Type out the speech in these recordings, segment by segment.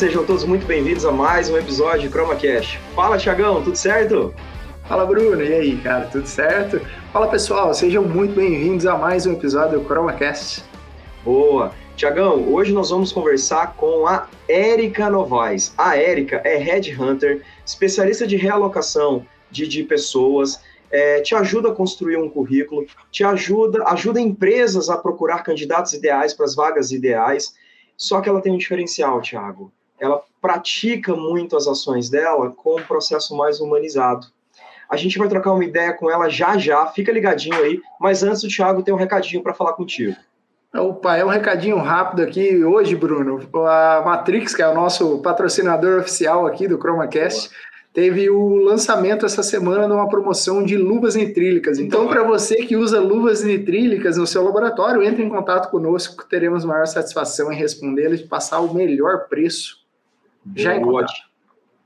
sejam todos muito bem-vindos a mais um episódio de ChromaCast. Fala, Thiagão, tudo certo? Fala, Bruno, e aí, cara, tudo certo? Fala, pessoal, sejam muito bem-vindos a mais um episódio do ChromaCast. Boa! Tiagão, hoje nós vamos conversar com a Érica Novaes. A Érica é Headhunter, especialista de realocação de, de pessoas, é, te ajuda a construir um currículo, te ajuda, ajuda empresas a procurar candidatos ideais para as vagas ideais. Só que ela tem um diferencial, Tiago. Ela pratica muito as ações dela com um processo mais humanizado. A gente vai trocar uma ideia com ela já já, fica ligadinho aí. Mas antes, o Thiago tem um recadinho para falar contigo. Opa, é um recadinho rápido aqui hoje, Bruno. A Matrix, que é o nosso patrocinador oficial aqui do ChromaCast, Boa. teve o lançamento essa semana de uma promoção de luvas nitrílicas. Então, para você que usa luvas nitrílicas no seu laboratório, entre em contato conosco, teremos maior satisfação em respondê-las e passar o melhor preço. Já Boa,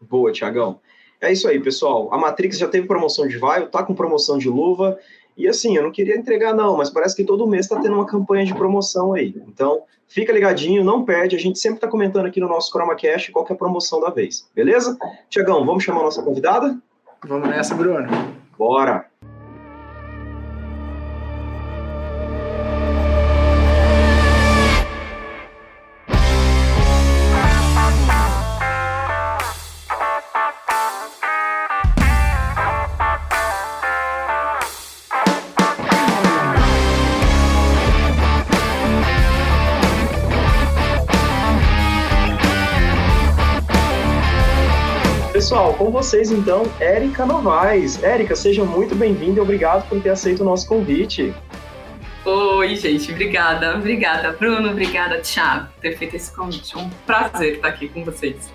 Boa, Tiagão. É isso aí, pessoal. A Matrix já teve promoção de vaio, tá com promoção de luva. E assim, eu não queria entregar, não, mas parece que todo mês está tendo uma campanha de promoção aí. Então, fica ligadinho, não perde. A gente sempre está comentando aqui no nosso ChromaCast qual é a promoção da vez. Beleza? Tiagão, vamos chamar a nossa convidada? Vamos nessa, Bruno. Bora! Vocês então, Érica Novaes. Érica, seja muito bem-vinda e obrigado por ter aceito o nosso convite. Oi, gente, obrigada. Obrigada, Bruno, obrigada, Thiago, por ter feito esse convite. É um prazer estar aqui com vocês.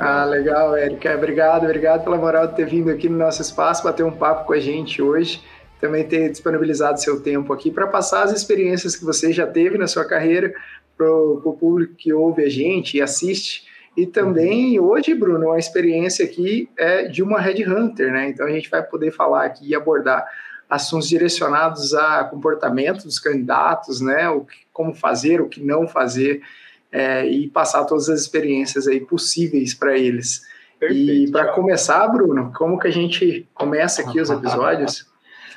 Ah, legal, Érica. Obrigado, obrigado pela moral de ter vindo aqui no nosso espaço, bater um papo com a gente hoje. Também ter disponibilizado seu tempo aqui para passar as experiências que você já teve na sua carreira para o público que ouve a gente e assiste e também hoje, Bruno, a experiência aqui é de uma headhunter, né? Então a gente vai poder falar aqui e abordar assuntos direcionados a comportamento dos candidatos, né? O que, como fazer, o que não fazer é, e passar todas as experiências aí possíveis para eles. Perfeito, e para começar, Bruno, como que a gente começa aqui os episódios?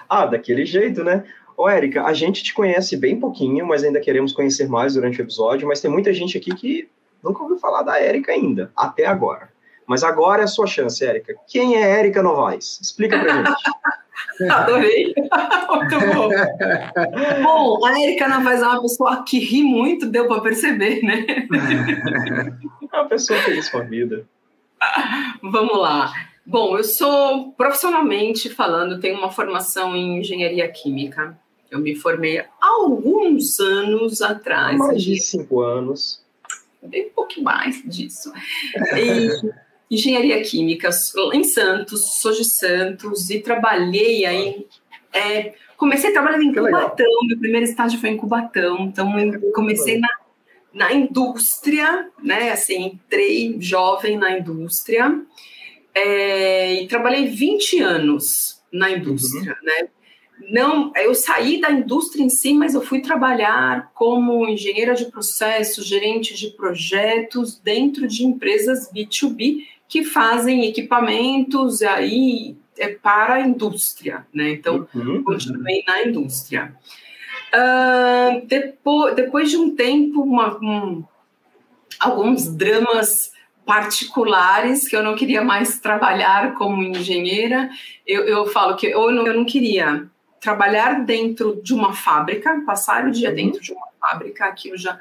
ah, daquele jeito, né? Ô, Érica, a gente te conhece bem pouquinho, mas ainda queremos conhecer mais durante o episódio, mas tem muita gente aqui que Nunca ouviu falar da Érica ainda, até agora. Mas agora é a sua chance, Érica. Quem é Érica Novaes? Explica pra gente. Adorei. muito bom. bom, a Érica Novaes é uma pessoa que ri muito, deu para perceber, né? é uma pessoa feliz com a vida. Vamos lá. Bom, eu sou, profissionalmente falando, tenho uma formação em engenharia química. Eu me formei há alguns anos atrás. Mais de cinco anos bem um pouco mais disso. E, engenharia química em Santos, sou de Santos e trabalhei aí. É, comecei trabalhando em Cubatão, meu primeiro estágio foi em Cubatão, então comecei na, na indústria, né? Assim, entrei jovem na indústria é, e trabalhei 20 anos na indústria, uhum. né? Não, eu saí da indústria em si, mas eu fui trabalhar como engenheira de processos, gerente de projetos dentro de empresas B2B que fazem equipamentos aí é, para a indústria, né? Então, uhum. continuei na indústria. Uh, depois, depois de um tempo, uma, um, alguns dramas particulares que eu não queria mais trabalhar como engenheira. Eu, eu falo que eu não, eu não queria trabalhar dentro de uma fábrica, passar o dia uhum. dentro de uma fábrica, aquilo já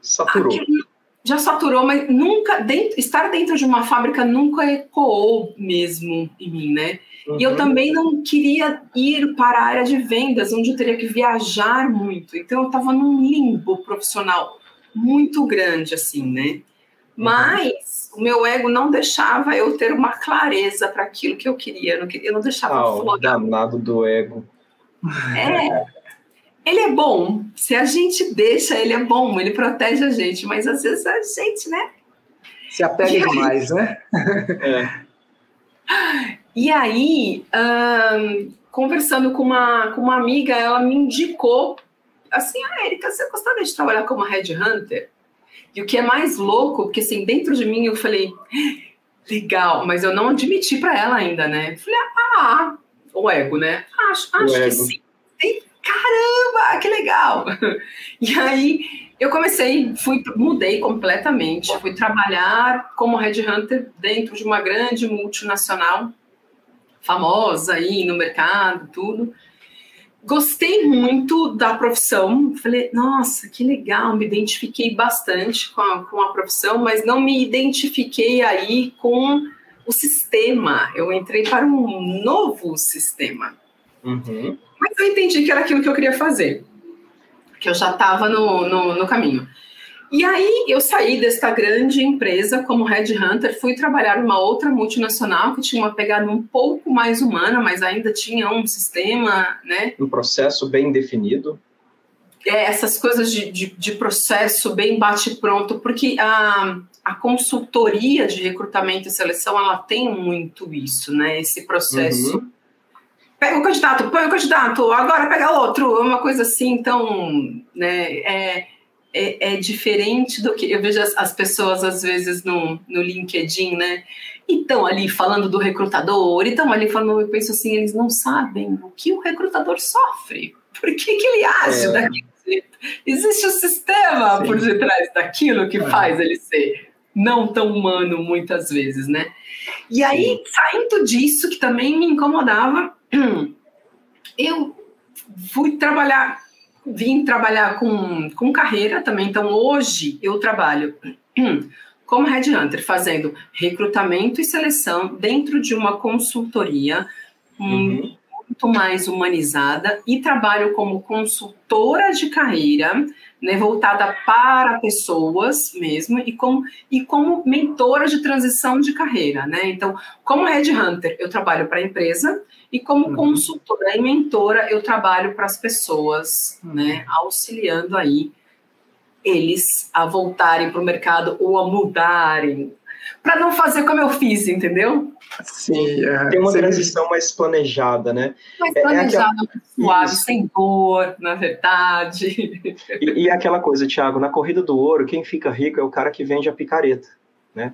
saturou. Aquilo já saturou, mas nunca dentro, estar dentro de uma fábrica nunca ecoou mesmo em mim, né? Uhum. E eu uhum. também não queria ir para a área de vendas, onde eu teria que viajar muito. Então eu estava num limbo profissional muito grande, assim, né? Uhum. Mas o meu ego não deixava eu ter uma clareza para aquilo que eu queria. Eu não, queria, eu não deixava ah, o danado do ego. É. Ele é bom. Se a gente deixa, ele é bom, ele protege a gente, mas às vezes a gente, né? Se apega e demais, aí... né? é. E aí, um, conversando com uma, com uma amiga, ela me indicou assim, a ah, Erika, você gostaria de trabalhar como headhunter? E o que é mais louco, porque assim, dentro de mim eu falei, legal, mas eu não admiti para ela ainda, né? Falei, ah, o ego, né? Acho, acho que sim. Caramba, que legal! E aí eu comecei, fui, mudei completamente, fui trabalhar como headhunter dentro de uma grande multinacional, famosa aí no mercado, tudo. Gostei muito da profissão, falei, nossa, que legal, me identifiquei bastante com a, com a profissão, mas não me identifiquei aí com o sistema. Eu entrei para um novo sistema. Uhum. Mas eu entendi que era aquilo que eu queria fazer, que eu já estava no, no, no caminho. E aí eu saí desta grande empresa como headhunter, fui trabalhar numa outra multinacional que tinha uma pegada um pouco mais humana, mas ainda tinha um sistema, né? Um processo bem definido. É, essas coisas de, de, de processo bem bate-pronto, porque a, a consultoria de recrutamento e seleção, ela tem muito isso, né? Esse processo... Uhum pega o candidato, põe o candidato, agora pega outro, uma coisa assim, então, né, é, é, é, diferente do que eu vejo as, as, pessoas às vezes no, no LinkedIn, né? E estão ali falando do recrutador, e estão ali falando, eu penso assim, eles não sabem o que o recrutador sofre, por que, que ele age é. daquele jeito. Existe um sistema Sim. por detrás daquilo que é. faz ele ser não tão humano muitas vezes, né? E aí, Sim. saindo disso, que também me incomodava, eu fui trabalhar vim trabalhar com, com carreira também. Então, hoje eu trabalho como headhunter, fazendo recrutamento e seleção dentro de uma consultoria uhum. muito mais humanizada e trabalho como consultora de carreira né, voltada para pessoas mesmo e como, e como mentora de transição de carreira, né? Então, como headhunter, eu trabalho para a empresa e como uhum. consultora e mentora, eu trabalho para as pessoas, né, auxiliando aí eles a voltarem para o mercado ou a mudarem para não fazer como eu fiz, entendeu? Sim, é, tem uma transição mais planejada, né? Mais planejada, é, é aquela... suave, Isso. sem dor, na verdade. E, e aquela coisa, Thiago, na corrida do ouro, quem fica rico é o cara que vende a picareta, né?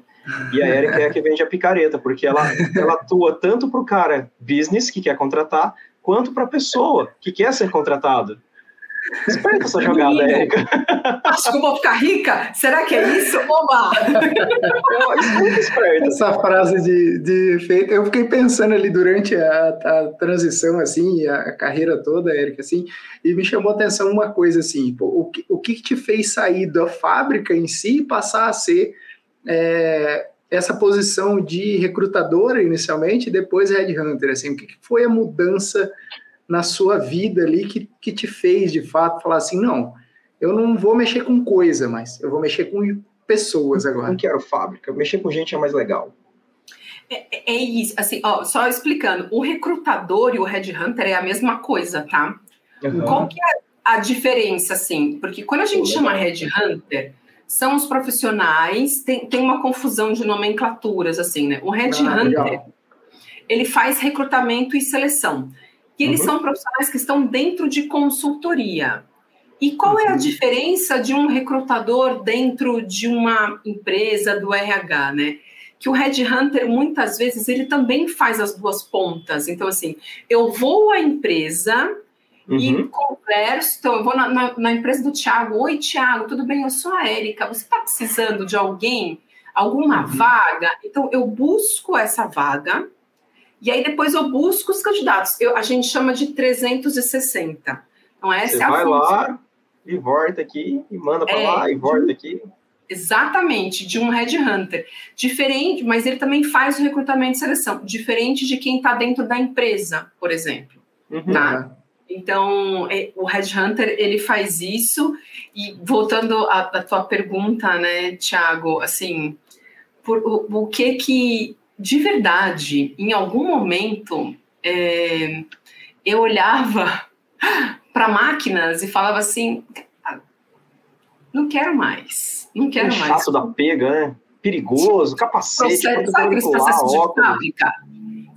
E a Erika é a que vende a picareta, porque ela, ela atua tanto para o cara business que quer contratar, quanto para a pessoa que quer ser contratado. Esperta essa jogada, Érica. Acho que eu vou ficar rica? Será que é isso? Oba! Muito esperta. Essa frase de, de efeito, eu fiquei pensando ali durante a, a transição, assim, a, carreira toda, Érica, assim, e me chamou a atenção uma coisa, assim, pô, o, que, o que te fez sair da fábrica em si e passar a ser é, essa posição de recrutadora inicialmente e depois headhunter, assim, o que foi a mudança na sua vida ali que, que te fez, de fato, falar assim, não, eu não vou mexer com coisa, mas eu vou mexer com pessoas agora. Não quero fábrica, mexer com gente é mais legal. É, é, é isso, assim, ó, só explicando, o recrutador e o headhunter é a mesma coisa, tá? Uhum. Qual que é a diferença, assim? Porque quando a gente chama headhunter, são os profissionais, tem, tem uma confusão de nomenclaturas, assim, né? O headhunter, ah, ele faz recrutamento e seleção. E eles uhum. são profissionais que estão dentro de consultoria. E qual uhum. é a diferença de um recrutador dentro de uma empresa do RH, né? Que o headhunter, muitas vezes, ele também faz as duas pontas. Então, assim, eu vou à empresa uhum. e converso. Então, eu vou na, na, na empresa do Thiago. Oi, Thiago, tudo bem? Eu sou a Érica. Você está precisando de alguém? Alguma uhum. vaga? Então, eu busco essa vaga e aí depois eu busco os candidatos. Eu, a gente chama de 360. Então essa Você é a vai função. lá e volta aqui, e manda para é, lá e volta aqui. Exatamente, de um headhunter. Diferente, mas ele também faz o recrutamento e seleção, diferente de quem está dentro da empresa, por exemplo. Uhum. Tá? Então, é, o headhunter, ele faz isso. E voltando à, à tua pergunta, né, Tiago, assim, por, o, o que que de verdade, em algum momento, é, eu olhava para máquinas e falava assim: não quero mais, não quero é mais. Chato da pega, né? Perigoso, capacete, processo, sabe aqueles processos de fábrica?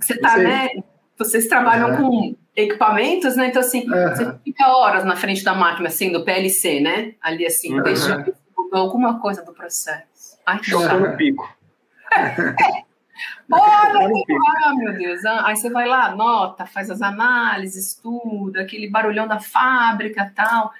Você tá, né? Vocês trabalham é. com equipamentos, né? Então, assim, uhum. você fica horas na frente da máquina, assim, do PLC, né? Ali, assim, uhum. deixa alguma coisa do processo. Ai, que Chocou no pico. Olha, ah, meu Deus. Ah, aí você vai lá, anota, faz as análises, estuda, aquele barulhão da fábrica tal.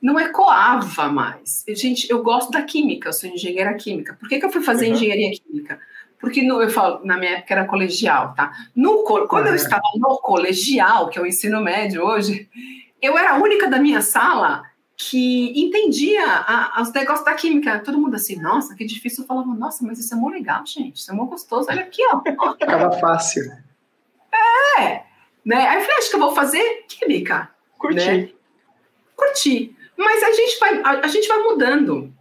Não ecoava mais. Gente, eu gosto da química, eu sou engenheira química. Por que, que eu fui fazer uhum. engenharia química? Porque no, eu falo, na minha época era colegial, tá? No, quando uhum. eu estava no colegial, que é o ensino médio hoje, eu era a única da minha sala que entendia a, os negócios da química. Todo mundo assim, nossa, que difícil. Eu falava, nossa, mas isso é muito legal, gente. Isso é muito gostoso. Olha aqui, ó. Ficava fácil. É. Né? Aí eu falei, acho que eu vou fazer química. Curti. Né? Curti. Mas a gente vai, a, a gente vai mudando.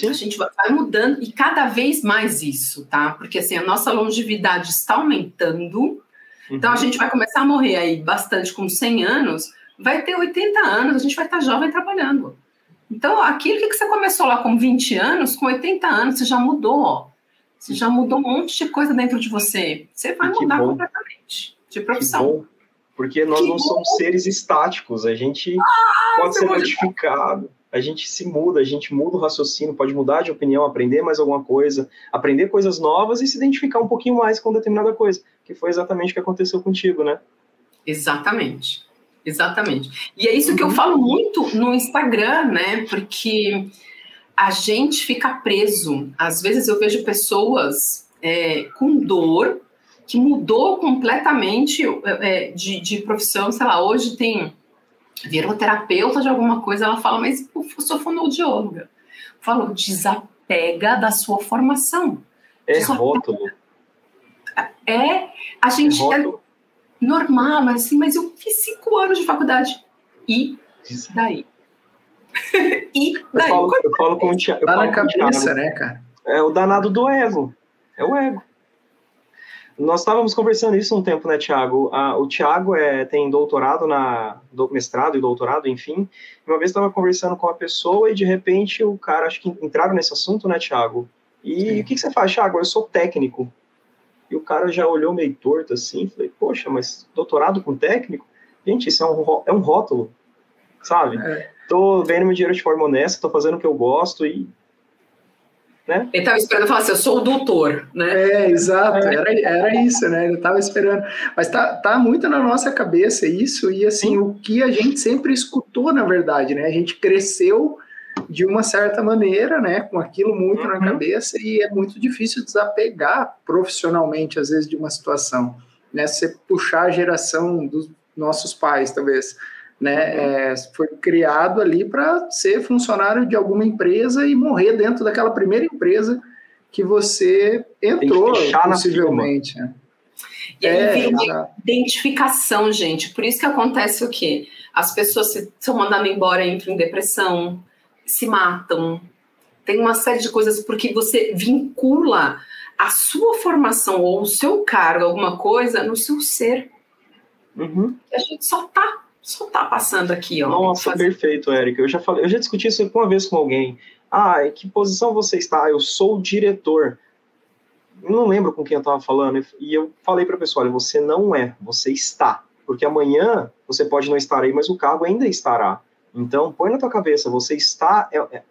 Sim. A gente vai, mudando e cada vez mais isso, tá? Porque assim, a nossa longevidade está aumentando. Uhum. Então a uhum. gente vai começar a morrer aí bastante com 100 anos vai ter 80 anos, a gente vai estar jovem trabalhando. Então, aquilo que você começou lá com 20 anos, com 80 anos, você já mudou, ó. Você já mudou um monte de coisa dentro de você. Você vai mudar bom. completamente de profissão. Porque nós que não bom. somos seres estáticos, a gente ah, pode ser modificado, a gente se muda, a gente muda o raciocínio, pode mudar de opinião, aprender mais alguma coisa, aprender coisas novas e se identificar um pouquinho mais com determinada coisa, que foi exatamente o que aconteceu contigo, né? Exatamente. Exatamente. E é isso que eu falo muito no Instagram, né? Porque a gente fica preso. Às vezes eu vejo pessoas é, com dor que mudou completamente é, de, de profissão. Sei lá, hoje tem virou terapeuta de alguma coisa, ela fala, mas eu sou fonoaudióloga. Falo, desapega da sua formação. É rótulo. É, a gente. É normal, mas assim, mas eu fiz cinco anos de faculdade. E daí? e daí? Eu falo, eu falo com o Thiago. Tá na cabeça, né, cara? É o danado do ego. É o ego. Nós estávamos conversando isso um tempo, né, Tiago? o Tiago é, tem doutorado na do, mestrado e doutorado, enfim. Uma vez estava conversando com uma pessoa e de repente o cara, acho que entraram nesse assunto, né, Tiago? E Sim. o que, que você faz, Tiago? Eu sou técnico. E o cara já olhou meio torto assim, falei, poxa, mas doutorado com técnico? Gente, isso é um, é um rótulo, sabe? É. Tô vendo meu dinheiro de forma honesta, tô fazendo o que eu gosto e. Né? Ele tava esperando falar assim, eu sou o doutor, né? É, exato, é. era, era isso, né? Ele tava esperando. Mas tá, tá muito na nossa cabeça isso, e assim, Sim. o que a gente sempre escutou, na verdade, né? A gente cresceu de uma certa maneira, né, com aquilo muito uhum. na cabeça e é muito difícil desapegar profissionalmente às vezes de uma situação, né? Você puxar a geração dos nossos pais, talvez, né? É, foi criado ali para ser funcionário de alguma empresa e morrer dentro daquela primeira empresa que você entrou, possivelmente. Né? E aí é, vira uma identificação, gente. Por isso que acontece o quê? As pessoas se são mandadas embora, entram em depressão, se matam. Tem uma série de coisas porque você vincula a sua formação ou o seu cargo, alguma coisa, no seu ser. Uhum. A gente só tá, só tá passando aqui, ó. Nossa, perfeito, Érica. Eu já falei, eu já discuti isso uma vez com alguém. Ah, em que posição você está? Eu sou o diretor. Eu não lembro com quem eu estava falando. E eu falei para a pessoa: olha, você não é, você está. Porque amanhã você pode não estar aí, mas o cargo ainda estará. Então, põe na tua cabeça, você está. É, é,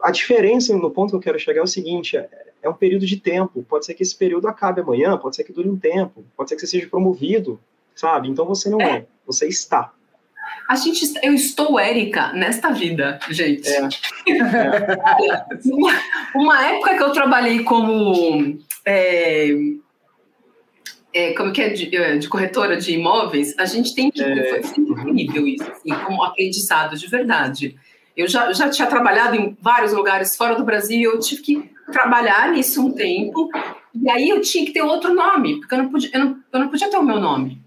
a diferença no ponto que eu quero chegar é o seguinte: é, é, um período de tempo. Pode ser que esse período acabe amanhã, pode ser que dure um tempo, pode ser que você seja promovido, sabe? Então você não é, é você está. A gente, eu estou Érica nesta vida, gente. É. uma, uma, época que eu trabalhei como é, é, como que é de, é, de, corretora de imóveis, a gente tem que. É. Foi incrível isso, assim, como aprendizado de verdade. Eu já, já tinha trabalhado em vários lugares fora do Brasil e eu tive que trabalhar nisso um tempo. E aí eu tinha que ter outro nome, porque eu não podia, eu não, eu não podia ter o meu nome.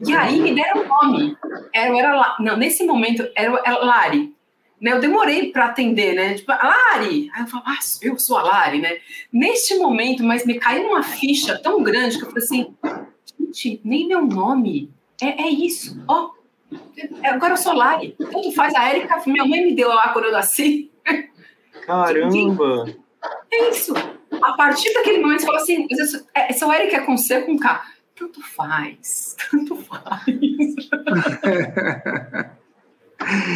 E aí me deram um nome. Era, era, não, nesse momento era, era Lari. Né, eu demorei para atender, né? Tipo, Lari! Aí eu falo, ah, eu sou a Lari, né? Neste momento, mas me caiu uma ficha tão grande que eu falei assim, gente, nem meu nome. É, é isso, ó. Agora eu sou Lari. Tanto faz a Érica, minha mãe me deu lá quando eu nasci. Caramba! É isso. A partir daquele momento, você fala assim, é, seu Érica com C com K. Tanto faz, tanto faz.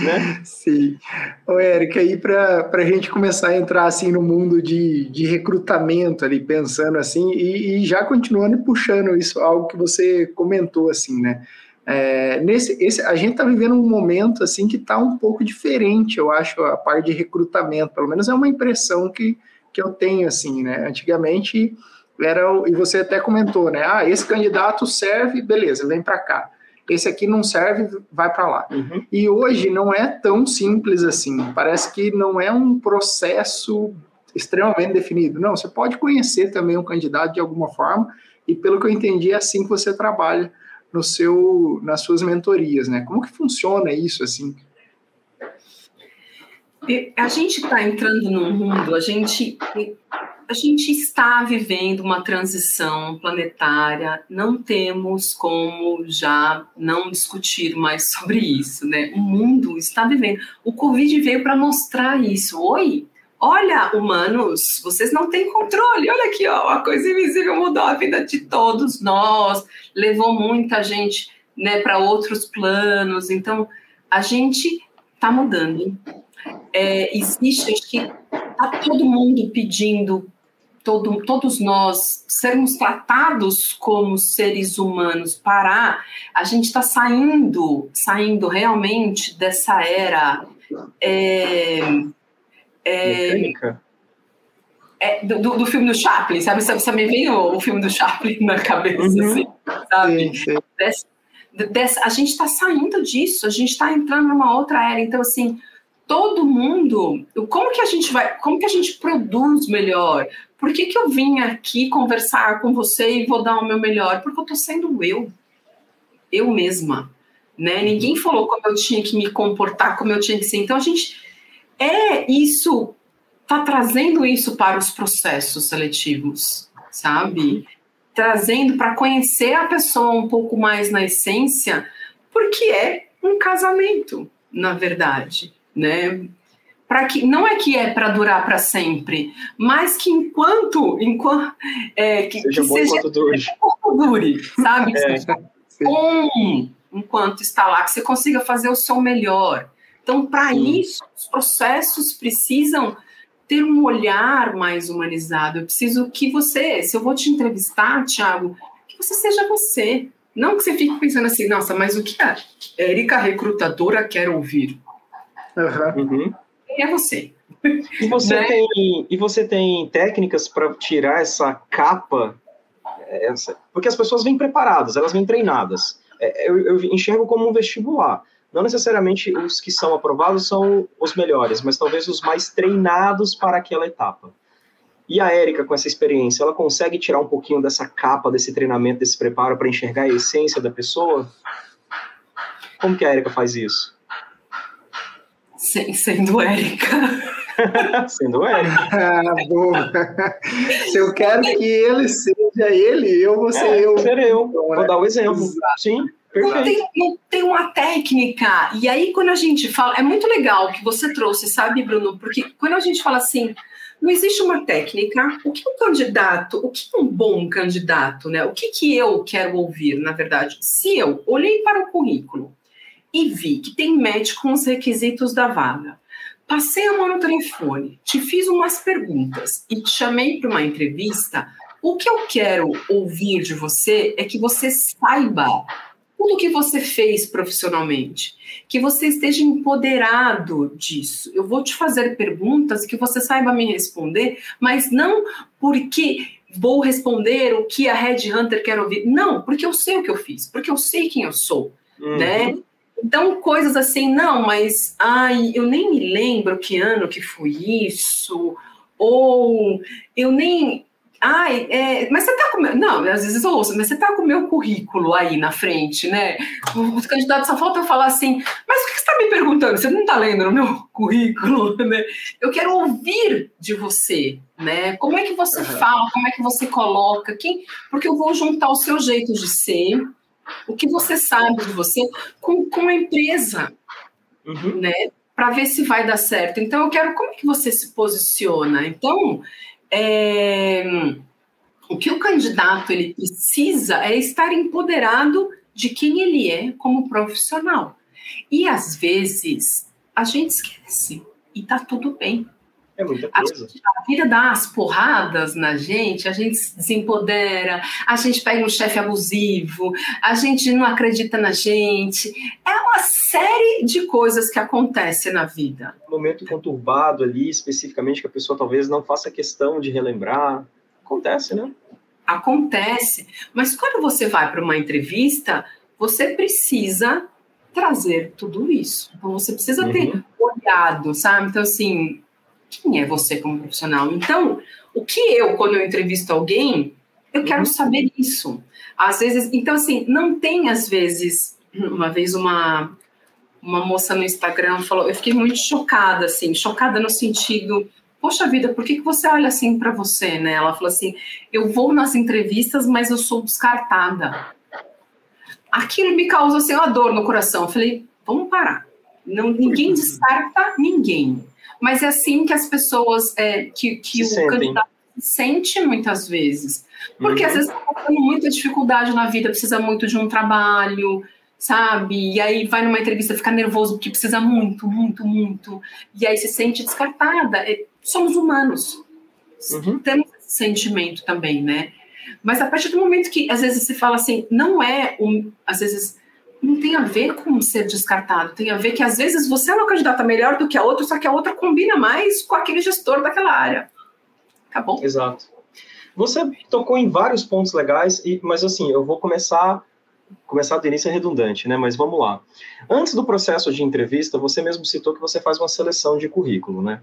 né? Sim. Ô, Érica, aí para a gente começar a entrar assim no mundo de, de recrutamento ali, pensando assim, e, e já continuando e puxando isso, algo que você comentou assim, né? É, nesse, esse, a gente está vivendo um momento assim que está um pouco diferente, eu acho, a parte de recrutamento, pelo menos é uma impressão que, que eu tenho assim, né? Antigamente era, e você até comentou, né? Ah, esse candidato serve, beleza, vem para cá esse aqui não serve, vai para lá. Uhum. E hoje não é tão simples assim. Parece que não é um processo extremamente definido. Não, você pode conhecer também um candidato de alguma forma, e pelo que eu entendi, é assim que você trabalha no seu, nas suas mentorias, né? Como que funciona isso assim? A gente está entrando num mundo, a gente a gente está vivendo uma transição planetária, não temos como já não discutir mais sobre isso, né? O mundo está vivendo. O Covid veio para mostrar isso. Oi, olha, humanos, vocês não têm controle. Olha aqui, ó, a coisa invisível mudou a vida de todos nós, levou muita gente, né, para outros planos. Então, a gente está mudando. É, existe, acho que está todo mundo pedindo todo, todos nós sermos tratados como seres humanos, parar, a gente está saindo, saindo realmente dessa era. É, é, é, do, do, filme do Chaplin, sabe? Você me veio o filme do Chaplin na cabeça, uhum. assim, sabe? Sim, sim. Dessa, dessa, a gente está saindo disso, a gente está entrando numa outra era. Então, assim, todo mundo, como que a gente vai, como que a gente produz melhor? Por que, que eu vim aqui conversar com você e vou dar o meu melhor? Porque eu tô sendo eu, eu mesma, né? Ninguém falou como eu tinha que me comportar, como eu tinha que ser. Então a gente é isso, tá trazendo isso para os processos seletivos, sabe? Trazendo para conhecer a pessoa um pouco mais na essência, porque é um casamento, na verdade né? Para que não é que é para durar para sempre, mas que enquanto enquanto é, que seja, que bom seja enquanto dure, dure sabe? É, bom enquanto está lá, que você consiga fazer o seu melhor. Então, para isso, os processos precisam ter um olhar mais humanizado. Eu preciso que você, se eu vou te entrevistar, Thiago, que você seja você. Não que você fique pensando assim, nossa, mas o que a Érica recrutadora quer ouvir? Uhum. Quem é você? E você, né? tem, e você tem técnicas para tirar essa capa? Essa, porque as pessoas vêm preparadas, elas vêm treinadas. É, eu, eu enxergo como um vestibular. Não necessariamente os que são aprovados são os melhores, mas talvez os mais treinados para aquela etapa. E a Érica, com essa experiência, ela consegue tirar um pouquinho dessa capa, desse treinamento, desse preparo para enxergar a essência da pessoa? Como que a Érica faz isso? Sendo Érica. sendo Érica. Ah, boa. Se eu quero que ele seja ele, eu vou ser é, eu. Ser eu. Então, vou né? dar o exemplo. Exato. Sim. Não tem, não tem uma técnica. E aí, quando a gente fala. É muito legal que você trouxe, sabe, Bruno? Porque quando a gente fala assim, não existe uma técnica. O que um candidato, o que um bom candidato, né? O que, que eu quero ouvir, na verdade? Se eu olhei para o currículo e vi que tem match com os requisitos da vaga. Passei a mão no telefone, te fiz umas perguntas e te chamei para uma entrevista. O que eu quero ouvir de você é que você saiba tudo que você fez profissionalmente, que você esteja empoderado disso. Eu vou te fazer perguntas que você saiba me responder, mas não porque vou responder o que a Red Hunter quer ouvir. Não, porque eu sei o que eu fiz, porque eu sei quem eu sou, uhum. né? Então, coisas assim, não, mas ai, eu nem me lembro que ano que foi isso, ou eu nem. Ai, é, mas você tá com meu. Não, às vezes eu ouço, mas você tá com o meu currículo aí na frente, né? Os candidatos só falta falar assim, mas o que você está me perguntando? Você não está lendo no meu currículo, né? Eu quero ouvir de você, né? Como é que você uhum. fala, como é que você coloca, quem. Porque eu vou juntar o seu jeito de ser o que você sabe de você com, com a empresa, uhum. né? Para ver se vai dar certo. Então, eu quero como é que você se posiciona. Então, é, o que o candidato ele precisa é estar empoderado de quem ele é como profissional. E às vezes a gente esquece e tá tudo bem. É muita coisa. A, a vida dá as porradas na gente, a gente se desempodera, a gente pega um chefe abusivo, a gente não acredita na gente. É uma série de coisas que acontecem na vida. Um momento conturbado ali, especificamente, que a pessoa talvez não faça questão de relembrar. Acontece, né? Acontece. Mas quando você vai para uma entrevista, você precisa trazer tudo isso. Então, você precisa uhum. ter olhado, sabe? Então, assim, quem é você como profissional? Então, o que eu, quando eu entrevisto alguém, eu quero uhum. saber isso. Às vezes, então assim, não tem às vezes, uma vez uma uma moça no Instagram falou, eu fiquei muito chocada assim, chocada no sentido, poxa vida, por que, que você olha assim para você, né? Ela falou assim, eu vou nas entrevistas, mas eu sou descartada. Aquilo me causa assim uma dor no coração. Eu falei, vamos parar. Não, ninguém descarta ninguém. Mas é assim que as pessoas, é, que, que o sentem. candidato sente muitas vezes. Porque uhum. às vezes está tendo muita dificuldade na vida, precisa muito de um trabalho, sabe? E aí vai numa entrevista, fica nervoso porque precisa muito, muito, muito. E aí se sente descartada. É, somos humanos. Uhum. Temos esse sentimento também, né? Mas a partir do momento que às vezes se fala assim, não é um, às vezes não tem a ver com ser descartado, tem a ver que às vezes você é uma candidata melhor do que a outra, só que a outra combina mais com aquele gestor daquela área. Acabou. Exato. Você tocou em vários pontos legais, e, mas assim, eu vou começar começar do início é redundante, né? Mas vamos lá. Antes do processo de entrevista, você mesmo citou que você faz uma seleção de currículo, né?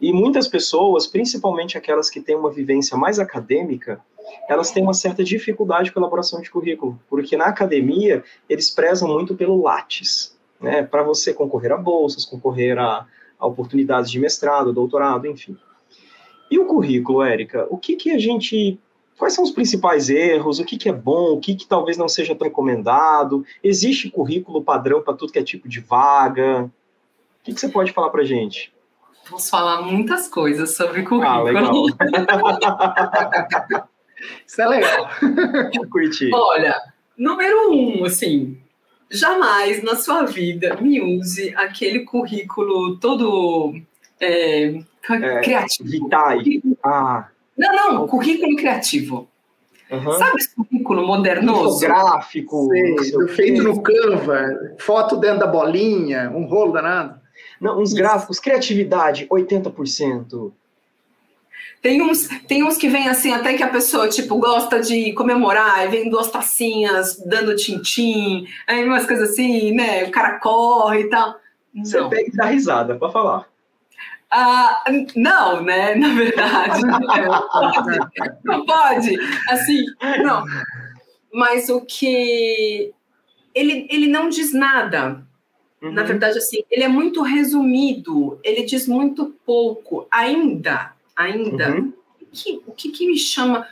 E muitas pessoas, principalmente aquelas que têm uma vivência mais acadêmica, elas têm uma certa dificuldade com a elaboração de currículo, porque na academia eles prezam muito pelo Lattes, né? Para você concorrer a bolsas, concorrer a, a oportunidades de mestrado, doutorado, enfim. E o currículo, Érica? O que, que a gente Quais são os principais erros? O que, que é bom? O que, que talvez não seja tão recomendado? Existe currículo padrão para tudo que é tipo de vaga? O que, que você pode falar para gente? Posso falar muitas coisas sobre currículo. Ah, legal. Isso é legal. Curti. Olha, número um, assim, jamais na sua vida me use aquele currículo todo é, é, criativo. Vitae. Ah. Não, não, currículo criativo. Uhum. Sabe esse currículo modernoso? Gráfico. feito no Canva, foto dentro da bolinha, um rolo danado. Não, uns gráficos, criatividade, 80%. Tem uns, tem uns que vem assim, até que a pessoa, tipo, gosta de comemorar, e vem duas tacinhas dando tintim, aí umas coisas assim, né? O cara corre e tal. Você Não. pega e dá risada, pra falar. Ah, não, né? Na verdade. não, pode, não pode. Assim, não. Mas o que. Ele, ele não diz nada. Uhum. Na verdade, assim, ele é muito resumido, ele diz muito pouco. Ainda, ainda. Uhum. Que, o que, que me chama. O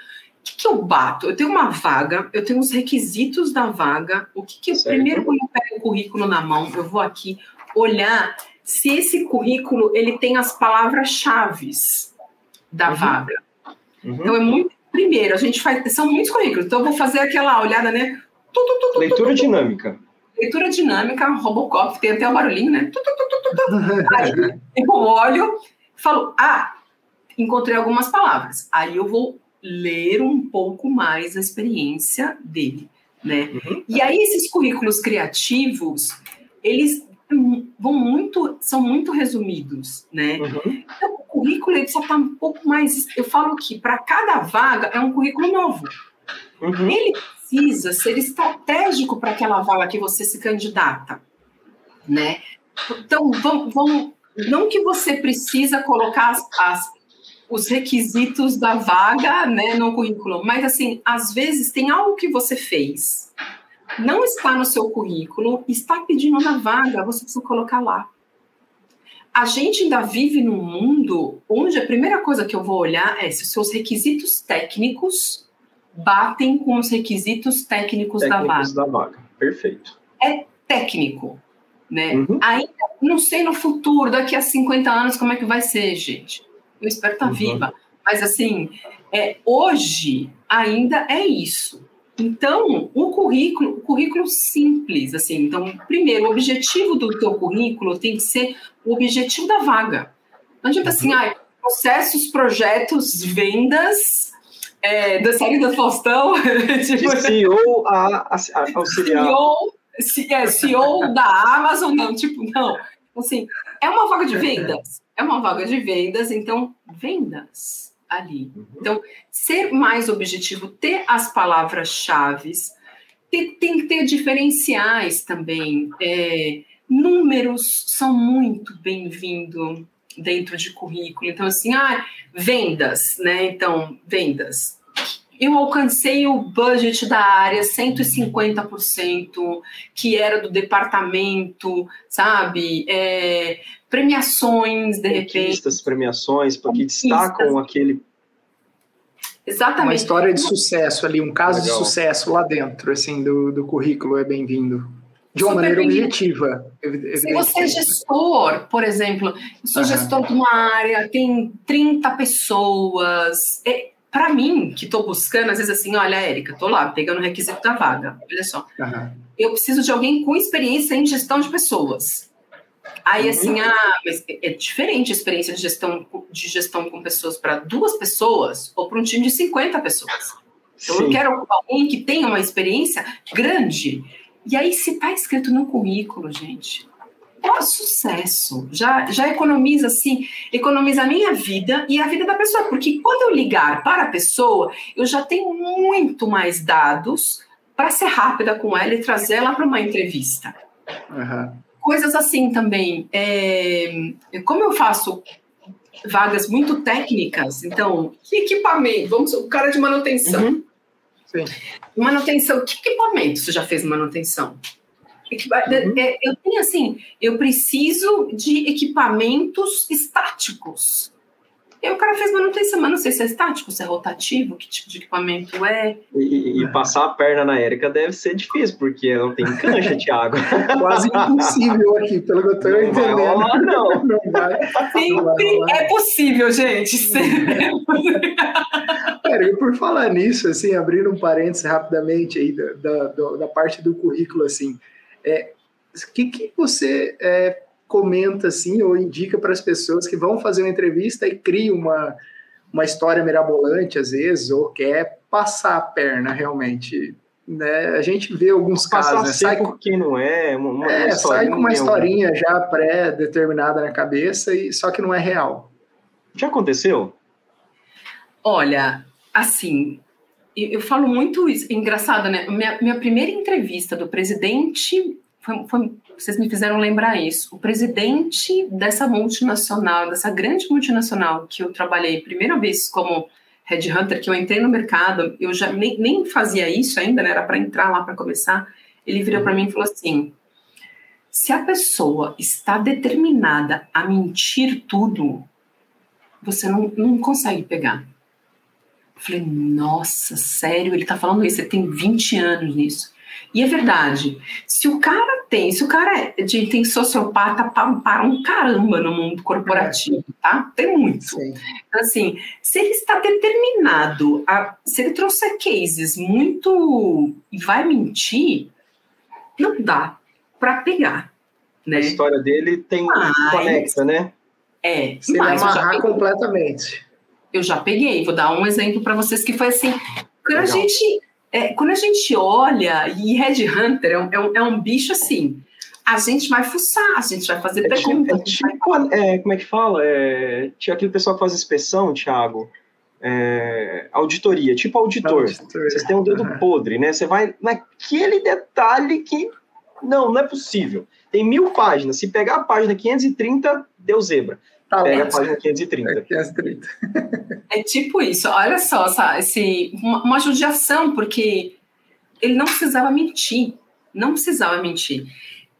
que, que eu bato? Eu tenho uma vaga, eu tenho os requisitos da vaga. O que, que eu, primeiro, quando eu pego o currículo na mão, eu vou aqui olhar se esse currículo ele tem as palavras-chave da uhum. vaga. Uhum. Então é muito. Primeiro, a gente faz. São muitos currículos, então eu vou fazer aquela olhada, né? Tu, tu, tu, Leitura dinâmica. Leitura dinâmica, Robocop, tem até o barulhinho, né? Aí eu olho, falo, ah, encontrei algumas palavras. Aí eu vou ler um pouco mais a experiência dele, né? Uhum. E aí esses currículos criativos, eles vão muito, são muito resumidos, né? Uhum. Então, o currículo ele só está um pouco mais. Eu falo que para cada vaga é um currículo novo. Uhum. Ele precisa ser estratégico para aquela vaga que você se candidata, né? Então, vão, vão não que você precisa colocar as, as, os requisitos da vaga, né, no currículo, mas assim, às vezes tem algo que você fez não está no seu currículo, está pedindo na vaga, você precisa colocar lá. A gente ainda vive num mundo onde a primeira coisa que eu vou olhar é se os seus requisitos técnicos batem com os requisitos técnicos, técnicos da vaga. da vaga. Perfeito. É técnico, né? Uhum. Ainda não sei no futuro, daqui a 50 anos, como é que vai ser, gente. Eu espero estar uhum. viva. Mas assim, é, hoje ainda é isso. Então, o currículo, o currículo simples, assim. Então, primeiro, o objetivo do teu currículo tem que ser o objetivo da vaga. Não adianta assim, ah, processos, projetos, vendas, é, da série do Faustão. tipo, CEO a, a, a auxiliar. CEO, é, CEO da Amazon, não, tipo, não. Assim, é uma vaga de vendas. É uma vaga de vendas, então, vendas ali. Uhum. Então, ser mais objetivo, ter as palavras-chave, tem, tem, que ter diferenciais também. É, números são muito bem-vindos dentro de currículo. Então, assim, ah, vendas, né? Então, vendas. Eu alcancei o budget da área 150%, que era do departamento, sabe? É, premiações, de repente. premiações, porque destacam aquele. Exatamente. Uma história de sucesso ali, um caso Legal. de sucesso lá dentro, assim, do, do currículo é bem-vindo. De uma Super maneira objetiva. Se você é gestor, por exemplo, eu sou uhum. gestor de uma área, tem 30 pessoas. É, para mim, que estou buscando, às vezes assim, olha, Érica, estou lá pegando o requisito da vaga, olha só. Uhum. Eu preciso de alguém com experiência em gestão de pessoas. Aí, uhum. assim, ah, mas é diferente a experiência de gestão, de gestão com pessoas para duas pessoas ou para um time de 50 pessoas. Então, Sim. eu quero alguém que tenha uma experiência grande. E aí, se está escrito no currículo, gente, é sucesso. Já, já economiza, assim, economiza a minha vida e a vida da pessoa. Porque quando eu ligar para a pessoa, eu já tenho muito mais dados para ser rápida com ela e trazer ela para uma entrevista. Uhum coisas assim também. É, como eu faço vagas muito técnicas, então, que equipamento? Vamos, o cara de manutenção. Uhum. Sim. Manutenção, que equipamento você já fez manutenção? Uhum. É, eu tenho assim, eu preciso de equipamentos estáticos. E o cara fez manutenção, mas não sei se é estático, se é rotativo, que tipo de equipamento é. E, e passar a perna na Érica deve ser difícil, porque ela não tem cancha, Thiago. Quase impossível aqui, pelo que eu estou entendendo. Vai não. não vai. Sempre é possível, gente. Pera, por falar nisso, assim, abrindo um parênteses rapidamente aí da, da, da parte do currículo, assim, é, o que, que você é, comenta assim ou indica para as pessoas que vão fazer uma entrevista e cria uma, uma história mirabolante às vezes ou quer passar a perna realmente né? A gente vê alguns Passar casos, né? sai com quem não é, uma, é sai com uma historinha já pré-determinada na cabeça e só que não é real. Já aconteceu? Olha, assim, eu, eu falo muito isso, engraçado, né? Minha, minha primeira entrevista do presidente foi, foi, vocês me fizeram lembrar isso. O presidente dessa multinacional, dessa grande multinacional que eu trabalhei primeira vez como headhunter, que eu entrei no mercado, eu já nem, nem fazia isso ainda, né? Era para entrar lá para começar. Ele virou para mim e falou assim: se a pessoa está determinada a mentir tudo, você não, não consegue pegar. Eu falei, nossa, sério, ele está falando isso, ele tem 20 anos nisso. E é verdade. Se o cara tem, se o cara é de, tem sociopata para um caramba no mundo corporativo, tá? Tem muito. Então, assim, se ele está determinado, a, se ele trouxer cases muito e vai mentir, não dá para pegar. Né? A história dele tem mas, conecta, né? É, se mas ele amarrar completamente. Eu já peguei, vou dar um exemplo para vocês que foi assim. Quando Legal. a gente é, quando a gente olha, e Red Hunter é um, é, um, é um, bicho assim, a gente vai fuçar, a gente vai fazer é perguntas. Tipo, tipo, é, como é que fala? É, tinha aquele pessoal que faz inspeção, Thiago. É, auditoria, tipo auditor. Auditoria. Vocês têm um dedo uhum. podre, né? Você vai naquele detalhe que. Não, não é possível. Tem mil páginas. Se pegar a página 530, deu zebra. Tá Pega a página 530. É, 530. é tipo isso. Olha só, esse, uma, uma judiação, porque ele não precisava mentir. Não precisava mentir.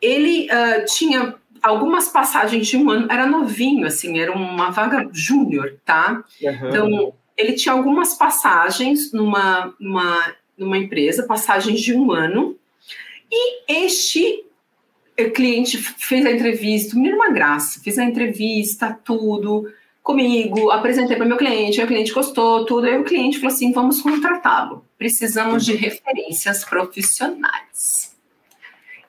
Ele uh, tinha algumas passagens de um ano, era novinho, assim, era uma vaga júnior, tá? Uhum. Então, ele tinha algumas passagens numa, numa, numa empresa, passagens de um ano, e este o cliente fez a entrevista, menino uma graça, fez a entrevista, tudo, comigo, apresentei para meu cliente, meu cliente gostou, tudo. Aí o cliente falou assim: vamos contratá-lo. Precisamos de referências profissionais.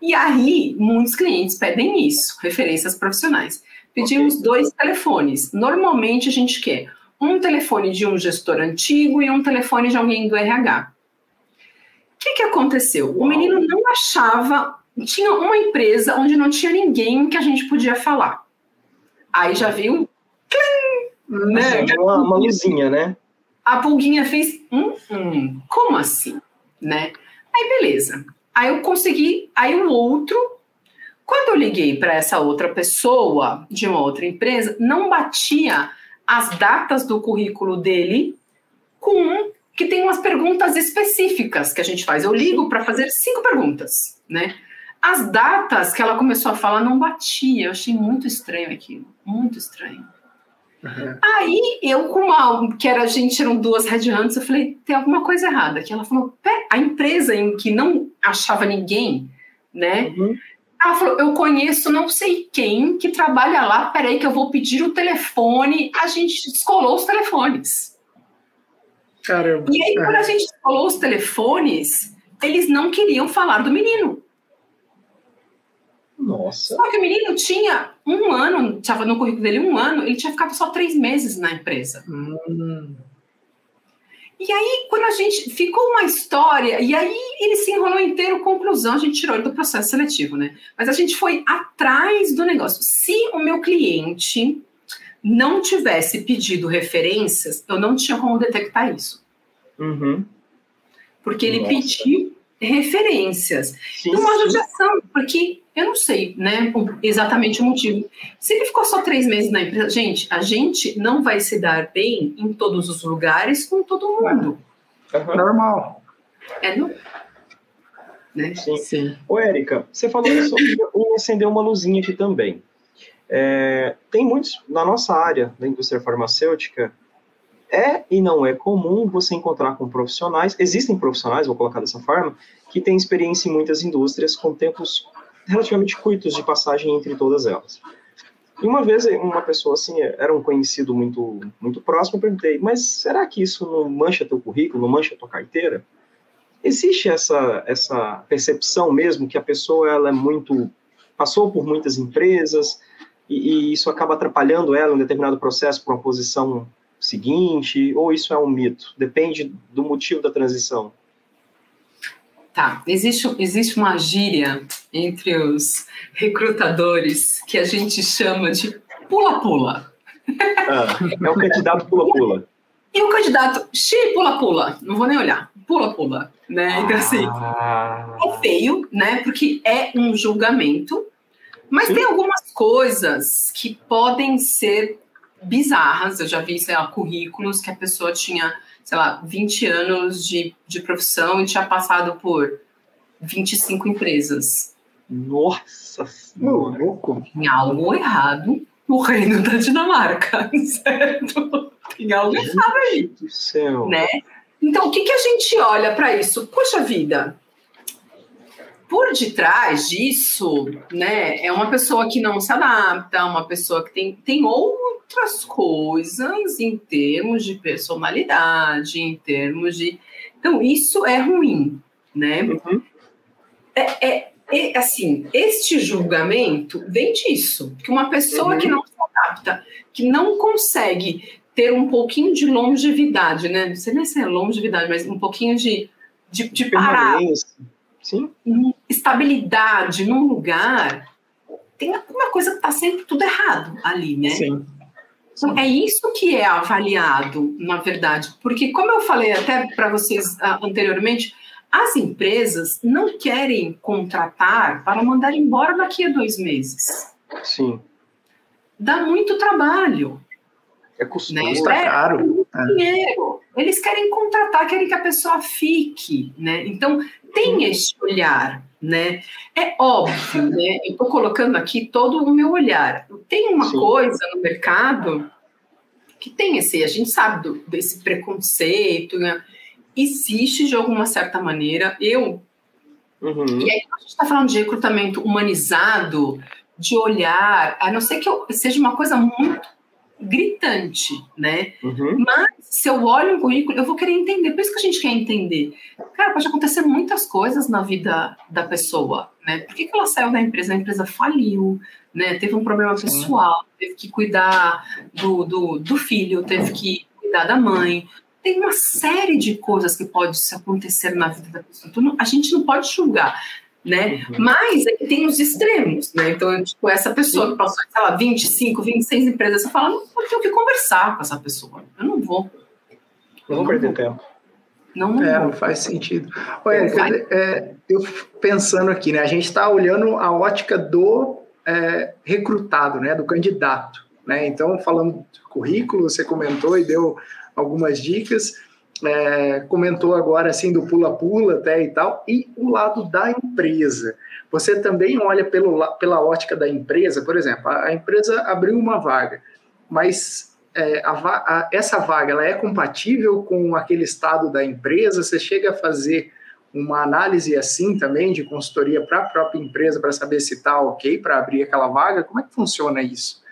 E aí, muitos clientes pedem isso, referências profissionais. Pedimos okay. dois telefones. Normalmente a gente quer um telefone de um gestor antigo e um telefone de alguém do RH. O que, que aconteceu? O menino não achava. Tinha uma empresa onde não tinha ninguém que a gente podia falar. Aí já viu. Né? Uma, uma luzinha, né? A pulguinha fez. Hum, hum, como assim? Né? Aí beleza. Aí eu consegui. Aí o outro quando eu liguei para essa outra pessoa de uma outra empresa, não batia as datas do currículo dele com um que tem umas perguntas específicas que a gente faz. Eu ligo para fazer cinco perguntas, né? As datas que ela começou a falar não batia. Eu achei muito estranho aquilo, muito estranho. Uhum. Aí eu, com uma, que era a gente, eram duas headhunters, eu falei, tem alguma coisa errada. Que ela falou, a empresa em que não achava ninguém, né? Uhum. Ela falou: Eu conheço não sei quem que trabalha lá. Peraí, que eu vou pedir o telefone. A gente descolou os telefones. Caramba. E aí, quando a gente descolou os telefones, eles não queriam falar do menino. Nossa. Só que o menino tinha um ano, estava no currículo dele um ano, ele tinha ficado só três meses na empresa. Hum. E aí, quando a gente ficou uma história, e aí ele se enrolou inteiro, conclusão, a gente tirou ele do processo seletivo, né? Mas a gente foi atrás do negócio. Se o meu cliente não tivesse pedido referências, eu não tinha como detectar isso. Uhum. Porque ele Nossa. pediu referências. Sim, uma judiação, porque eu não sei, né, exatamente o motivo. Se ele ficou só três meses na empresa, gente, a gente não vai se dar bem em todos os lugares com todo mundo. Uhum. Normal. É no... Né? Sim. Sim. Ô, Érica, você falou sobre acender uma luzinha aqui também. É, tem muitos, na nossa área da indústria farmacêutica, é e não é comum você encontrar com profissionais, existem profissionais, vou colocar dessa forma, que têm experiência em muitas indústrias com tempos relativamente curtos de passagem entre todas elas. E uma vez uma pessoa assim, era um conhecido muito muito próximo, eu perguntei, mas será que isso não mancha teu currículo, não mancha tua carteira? Existe essa essa percepção mesmo que a pessoa ela é muito passou por muitas empresas e, e isso acaba atrapalhando ela em um determinado processo para uma posição seguinte, ou isso é um mito? Depende do motivo da transição. Tá, existe, existe uma gíria entre os recrutadores que a gente chama de pula-pula. Ah, é o candidato pula-pula. E o candidato xi pula-pula, não vou nem olhar, pula-pula, né? Então, assim, ah. é feio, né? Porque é um julgamento, mas Sim. tem algumas coisas que podem ser bizarras. Eu já vi, sei lá, currículos que a pessoa tinha sei lá, 20 anos de, de profissão e tinha passado por 25 empresas. Nossa Senhora! Tem algo errado no reino da Dinamarca, certo? Tem algo errado aí. Do céu. Né? Então, o que, que a gente olha para isso? Poxa vida, por detrás disso, né, é uma pessoa que não se adapta, uma pessoa que tem, tem outras coisas em termos de personalidade, em termos de. Então, isso é ruim, né? Uhum. É, é, é, assim, este julgamento vem disso, que uma pessoa uhum. que não se adapta, que não consegue ter um pouquinho de longevidade, né? Não sei nem se é longevidade, mas um pouquinho de, de, de parar Sim. estabilidade num lugar, tem alguma coisa que está sempre tudo errado ali, né? Sim. Então, é isso que é avaliado, na verdade, porque, como eu falei até para vocês uh, anteriormente, as empresas não querem contratar para mandar embora daqui a dois meses. Sim. Dá muito trabalho. É custoso, né? Custa caro. É dinheiro. Eles querem contratar, querem que a pessoa fique, né? Então, tem esse olhar, né? É óbvio, né? Eu estou colocando aqui todo o meu olhar. Tem uma Sim. coisa no mercado que tem esse, a gente sabe do, desse preconceito, né? Existe de alguma certa maneira. Eu Uhum. E aí, a gente está falando de recrutamento humanizado, de olhar, a não ser que eu, seja uma coisa muito gritante, né? Uhum. Mas se eu olho um currículo, eu vou querer entender. Por isso que a gente quer entender. Cara, pode acontecer muitas coisas na vida da pessoa, né? Por que, que ela saiu da empresa? A empresa faliu, né? Teve um problema pessoal, teve que cuidar do, do, do filho, teve que cuidar da mãe. Tem uma série de coisas que pode acontecer na vida da pessoa. Então, a gente não pode julgar né? Uhum. Mas é tem os extremos, né? Então, tipo, essa pessoa que passou, sei lá, 25, 26 empresas, você fala, não, eu tenho que conversar com essa pessoa. Eu não vou. Não vou perder tempo. Não, não, é, não faz sentido. Olha, é, eu pensando aqui, né? A gente está olhando a ótica do é, recrutado, né? Do candidato, né? Então, falando do currículo, você comentou e deu algumas dicas é, comentou agora assim do pula-pula até e tal, e o lado da empresa. Você também olha pelo, pela ótica da empresa, por exemplo, a, a empresa abriu uma vaga, mas é, a, a, essa vaga ela é compatível com aquele estado da empresa? Você chega a fazer uma análise assim também de consultoria para a própria empresa para saber se está ok para abrir aquela vaga? Como é que funciona isso?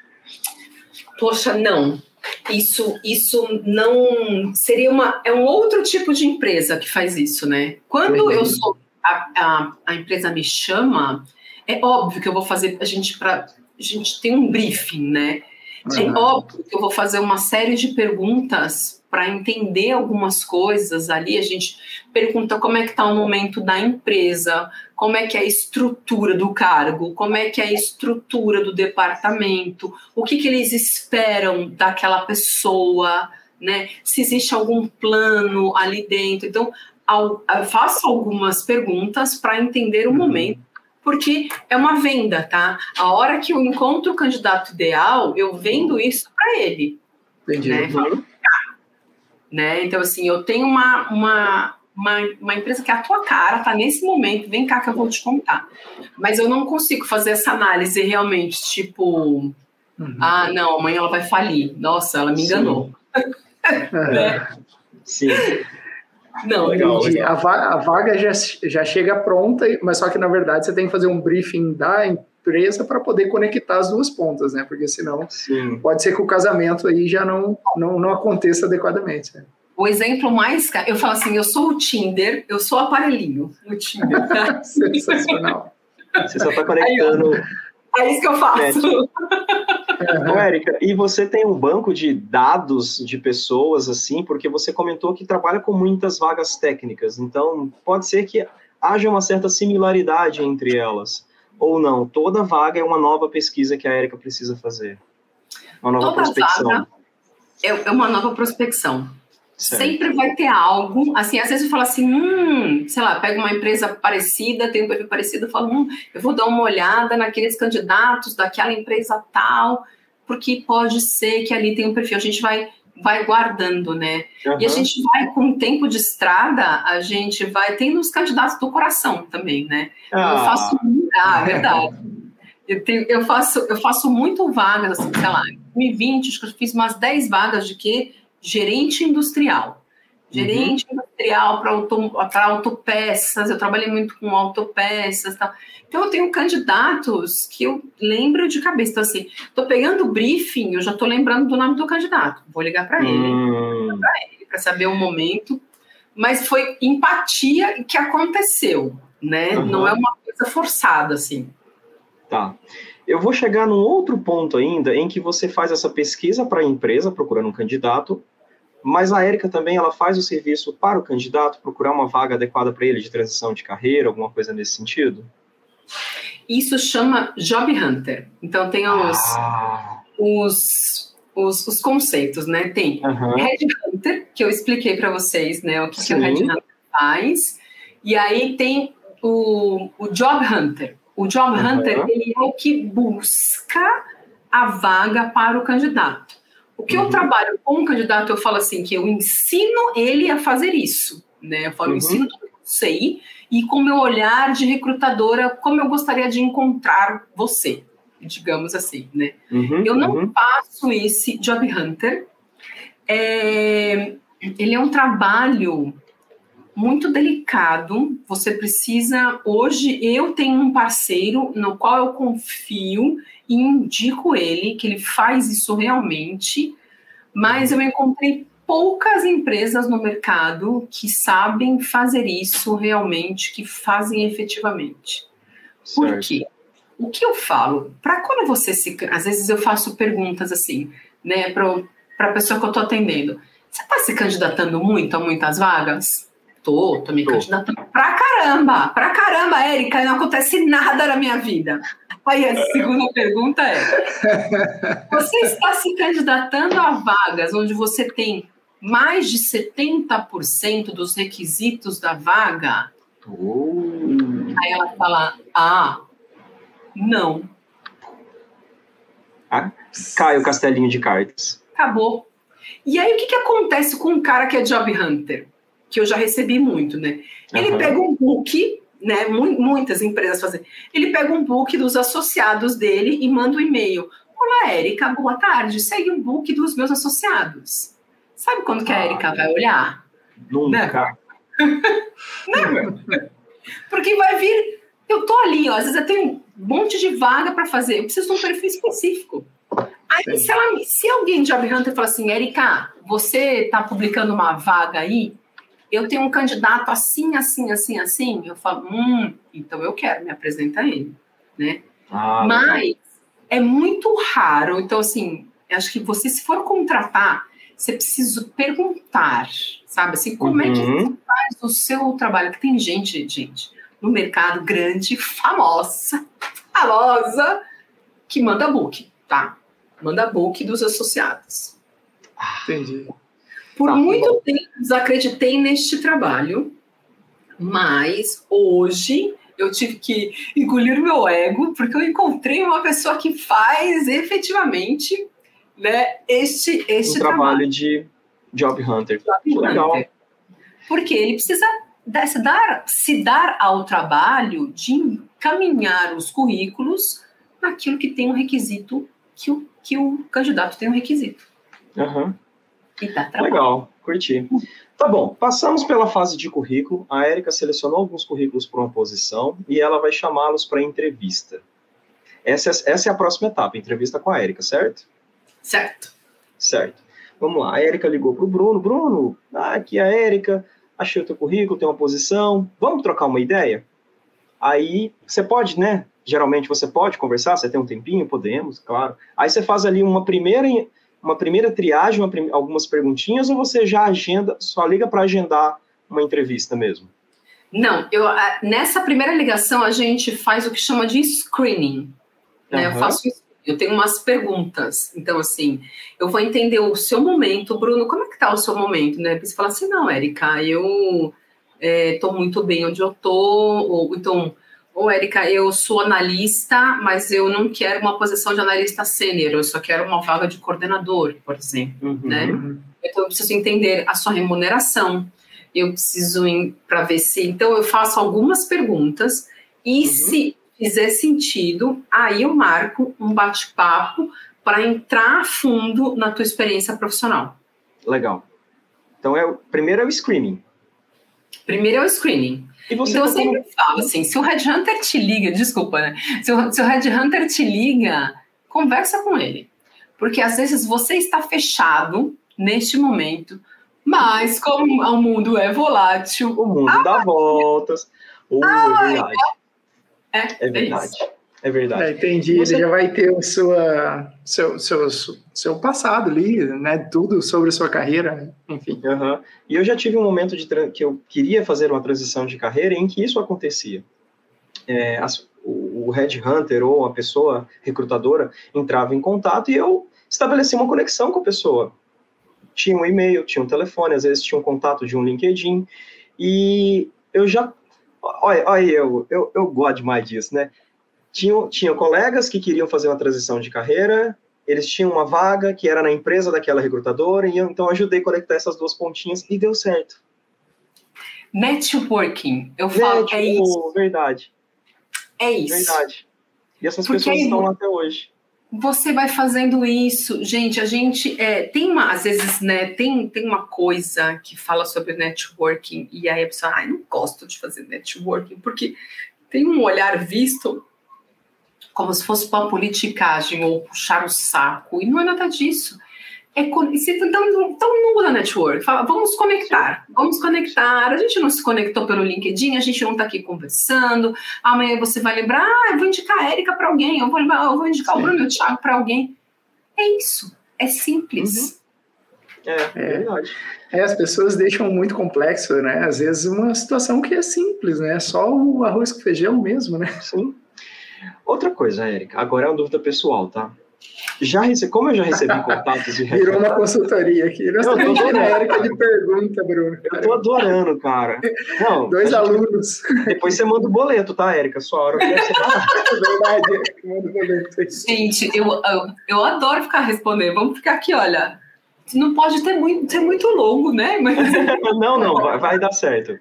Poxa, não isso, isso não seria uma é um outro tipo de empresa que faz isso, né? Quando eu sou a, a, a, empresa me chama, é óbvio que eu vou fazer a gente para a gente tem um briefing, né? É uhum. É óbvio que eu vou fazer uma série de perguntas para entender algumas coisas ali. A gente pergunta como é que está o momento da empresa, como é que é a estrutura do cargo, como é que é a estrutura do departamento, o que, que eles esperam daquela pessoa, né? Se existe algum plano ali dentro. Então, eu faço algumas perguntas para entender o uhum. momento porque é uma venda, tá? A hora que eu encontro o candidato ideal, eu vendo isso para ele. Entendi. Né? Falo, né? Então, assim, eu tenho uma, uma, uma, uma, empresa que é a tua cara, tá nesse momento, vem cá que eu vou te contar. Mas eu não consigo fazer essa análise realmente, tipo, uhum. ah, não, amanhã ela vai falir. Nossa, ela me enganou. Sim. é. Não, legal, legal. A, vaga, a vaga já, já chega pronta, mas só que na verdade você tem que fazer um briefing da empresa para poder conectar as duas pontas, né? Porque senão Sim. pode ser que o casamento aí já não, não, não aconteça adequadamente. Né? O exemplo mais. Eu falo assim: eu sou o Tinder, eu sou o aparelhinho no Tinder. Tá? Sensacional. Você só está conectando. É isso que eu faço. Uhum. Érica, e você tem um banco de dados de pessoas, assim, porque você comentou que trabalha com muitas vagas técnicas, então pode ser que haja uma certa similaridade entre elas ou não? Toda vaga é uma nova pesquisa que a Érica precisa fazer. Uma nova Toda prospecção. Vaga é, é uma nova prospecção. Certo. Sempre vai ter algo, assim, às vezes eu falo assim, hum, sei lá, pego uma empresa parecida, tem um perfil parecido, eu falo, hum, eu vou dar uma olhada naqueles candidatos daquela empresa tal, porque pode ser que ali tem um perfil. A gente vai vai guardando, né? Uhum. E a gente vai, com o tempo de estrada, a gente vai tendo os candidatos do coração também, né? Ah. Eu faço. Ah, é verdade. Eu, tenho, eu, faço, eu faço muito vagas, assim, sei lá, em 2020, acho que eu fiz umas 10 vagas de quê? Gerente industrial. Gerente uhum. industrial para auto, autopeças, eu trabalhei muito com autopeças tal. Então, eu tenho candidatos que eu lembro de cabeça. Então, assim, estou pegando o briefing, eu já estou lembrando do nome do candidato. Vou ligar para ele, hum. para saber o momento. Mas foi empatia que aconteceu, né? Uhum. Não é uma coisa forçada, assim. Tá. Eu vou chegar num outro ponto ainda em que você faz essa pesquisa para a empresa procurando um candidato, mas a Érica também ela faz o serviço para o candidato procurar uma vaga adequada para ele de transição de carreira, alguma coisa nesse sentido? Isso chama Job Hunter. Então tem os, ah. os, os, os, conceitos, né? Tem uhum. Red Hunter, que eu expliquei para vocês, né? O que, que o Red Hunter faz. E aí tem o, o Job Hunter. O Job uhum. Hunter ele é o que busca a vaga para o candidato. O que uhum. eu trabalho com o candidato, eu falo assim, que eu ensino ele a fazer isso. Né? Eu falo, eu uhum. ensino tudo que eu sei, e com meu olhar de recrutadora, como eu gostaria de encontrar você, digamos assim, né? Uhum, eu não uhum. faço esse job hunter. É, ele é um trabalho muito delicado. Você precisa. Hoje eu tenho um parceiro no qual eu confio e indico ele, que ele faz isso realmente, mas eu encontrei poucas empresas no mercado que sabem fazer isso realmente, que fazem efetivamente. Certo. Por quê? O que eu falo? Para quando você se. Às vezes eu faço perguntas assim, né, para a pessoa que eu estou atendendo. Você está se candidatando muito a muitas vagas? Tô, tô me candidatando pra caramba, pra caramba, Érica, não acontece nada na minha vida. Aí a segunda pergunta é: você está se candidatando a vagas onde você tem mais de 70% dos requisitos da vaga? Oh. Aí ela fala: ah, não. Ah, cai o castelinho de cartas. Acabou. E aí o que, que acontece com um cara que é job hunter? Que eu já recebi muito, né? Ele uhum. pega um book né, muitas empresas fazem. Ele pega um book dos associados dele e manda um e-mail. Olá, Érica, boa tarde. Segue um book dos meus associados. Sabe quando que a Érica vai olhar? Nunca. Never. Porque vai vir. Eu tô ali, ó, às vezes eu tenho um monte de vaga para fazer. Eu preciso de um perfil específico. Aí, se, ela, se alguém de Job Hunter fala assim, Érica, você tá publicando uma vaga aí, eu tenho um candidato assim, assim, assim, assim, eu falo, hum, então eu quero, me apresenta ele, né? Ah, Mas é muito raro, então assim, acho que você, se for contratar, você precisa perguntar, sabe? Assim, como uhum. é que uhum. você faz o seu trabalho? Que tem gente, gente, no mercado grande, famosa, famosa, que manda book, tá? Manda book dos associados. Entendi. Por tá, muito bom. tempo desacreditei neste trabalho, mas hoje eu tive que engolir meu ego, porque eu encontrei uma pessoa que faz efetivamente né, este, este um trabalho, trabalho de Job Hunter. Job Legal. Hunter. Porque ele precisa se dar, se dar ao trabalho de encaminhar os currículos naquilo que tem um requisito, que o, que o candidato tem um requisito. Uhum. Legal, curti. Tá bom, passamos pela fase de currículo. A Érica selecionou alguns currículos para uma posição e ela vai chamá-los para entrevista. Essa é, essa é a próxima etapa, entrevista com a Érica, certo? Certo. Certo. Vamos lá, a Érica ligou para o Bruno. Bruno, ah, aqui é a Érica, achei o teu currículo, tem uma posição, vamos trocar uma ideia? Aí, você pode, né? Geralmente você pode conversar, você tem um tempinho? Podemos, claro. Aí você faz ali uma primeira uma primeira triagem, prim algumas perguntinhas, ou você já agenda, só liga para agendar uma entrevista mesmo? Não, eu, nessa primeira ligação a gente faz o que chama de screening. Né? Uhum. Eu faço eu tenho umas perguntas. Então, assim, eu vou entender o seu momento. Bruno, como é que tá o seu momento? Né? Você fala assim, não, Érica, eu estou é, muito bem onde eu estou. Ou, então, Ô, Érica, eu sou analista, mas eu não quero uma posição de analista sênior, eu só quero uma vaga de coordenador, por exemplo, uhum. né? Então, eu preciso entender a sua remuneração, eu preciso para ver se... Então, eu faço algumas perguntas e uhum. se fizer sentido, aí eu marco um bate-papo para entrar a fundo na tua experiência profissional. Legal. Então, é, primeiro é o screening. Primeiro é o screening. então, eu sempre falo assim, se o Headhunter te liga, desculpa, né? Se o, se o Headhunter te liga, conversa com ele. Porque às vezes você está fechado neste momento, mas como o mundo é volátil... O mundo dá voltas. Oh, ah, é verdade. É, é, verdade. É verdade. É, entendi. Você... Ele já vai ter o sua, seu, seu, seu passado ali, né? Tudo sobre a sua carreira, enfim. Uhum. E eu já tive um momento de que eu queria fazer uma transição de carreira em que isso acontecia. É, as, o, o headhunter ou a pessoa recrutadora entrava em contato e eu estabelecia uma conexão com a pessoa. Tinha um e-mail, tinha um telefone, às vezes tinha um contato de um LinkedIn. E eu já olha, olha eu, eu, eu gosto demais disso, né? Tinham, tinham colegas que queriam fazer uma transição de carreira, eles tinham uma vaga que era na empresa daquela recrutadora, e eu então ajudei a conectar essas duas pontinhas e deu certo. Networking, eu falo, Network, é isso. Verdade. É isso. Verdade. E essas Porque pessoas estão lá até hoje. você vai fazendo isso, gente. A gente é, tem uma, às vezes, né? Tem, tem uma coisa que fala sobre networking e aí a pessoa, ai, não gosto de fazer networking porque tem um olhar visto como se fosse uma politicagem ou puxar o saco e não é nada disso. É, então, então não muda network. Fala, vamos conectar, vamos conectar. A gente não se conectou pelo LinkedIn, a gente não está aqui conversando. Amanhã você vai lembrar, ah, eu vou indicar a Erika para alguém, eu vou, eu vou indicar Sim. o Bruno e o Thiago para alguém. É isso, é simples. Uhum. É, é, verdade. É, as pessoas deixam muito complexo, né? Às vezes uma situação que é simples, né? Só o arroz com feijão mesmo, né? Sim. Outra coisa, Érica, agora é uma dúvida pessoal, tá? Já recebi, como eu já recebi contatos de Virou uma consultoria aqui. Nós eu estamos genérica de pergunta, Bruno. Eu tô adorando, cara. Não, Dois alunos. Depois você manda o boleto, tá, Érica? Sua hora vai ser. Verdade, manda o boleto. Gente, eu, eu, eu adoro ficar respondendo. Vamos ficar aqui, olha. Não pode ter muito, ser muito longo, né? Mas... não, não, vai, vai dar certo.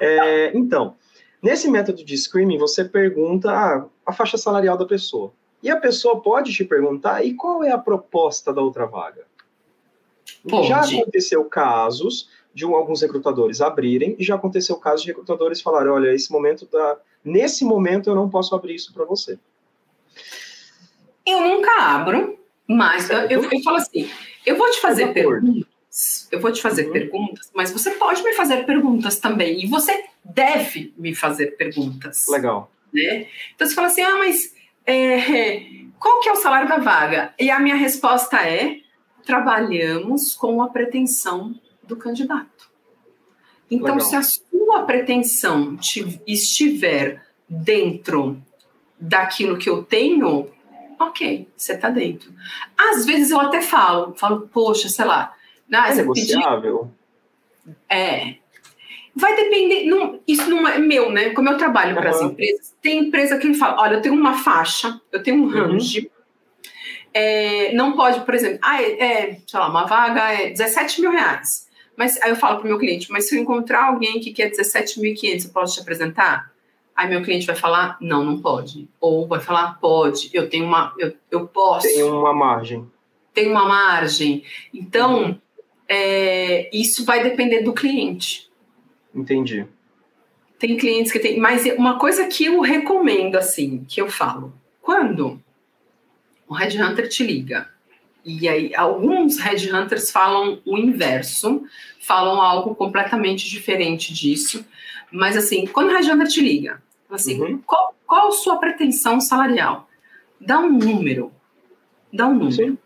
É, então, nesse método de screening, você pergunta ah, a faixa salarial da pessoa. E a pessoa pode te perguntar: e qual é a proposta da outra vaga? Pode. Já aconteceu casos de um, alguns recrutadores abrirem, e já aconteceu casos de recrutadores falarem: olha, esse momento tá, nesse momento eu não posso abrir isso para você. Eu nunca abro, mas eu, eu, eu, falo assim: eu vou te fazer perguntas, eu vou te fazer uhum. perguntas, mas você pode me fazer perguntas também, e você deve me fazer perguntas. Legal. Né? Então você fala assim: ah, mas é, qual que é o salário da vaga? E a minha resposta é: trabalhamos com a pretensão do candidato. Então, Legal. se a sua pretensão te, estiver dentro daquilo que eu tenho, ok, você está dentro. Às vezes eu até falo, falo, poxa, sei lá. Ah, é negociável? É, Vai depender, não, isso não é meu, né? Como eu trabalho para as empresas, tem empresa que ele fala: olha, eu tenho uma faixa, eu tenho um uhum. range. Uhum. É, não pode, por exemplo, ah, é, é, sei lá, uma vaga é 17 mil reais. Mas aí eu falo para o meu cliente, mas se eu encontrar alguém que quer 17.500, eu posso te apresentar? Aí meu cliente vai falar, não, não pode. Ou vai falar, pode, eu tenho uma, eu, eu posso. Tem uma margem. Tem uma margem. Então, uhum. É, isso vai depender do cliente. Entendi. Tem clientes que tem. Mas uma coisa que eu recomendo, assim, que eu falo, quando o Headhunter te liga, e aí alguns Headhunters falam o inverso, falam algo completamente diferente disso, mas assim, quando o Headhunter te liga, assim, uhum. qual, qual a sua pretensão salarial? Dá um número. Dá um número. Sim.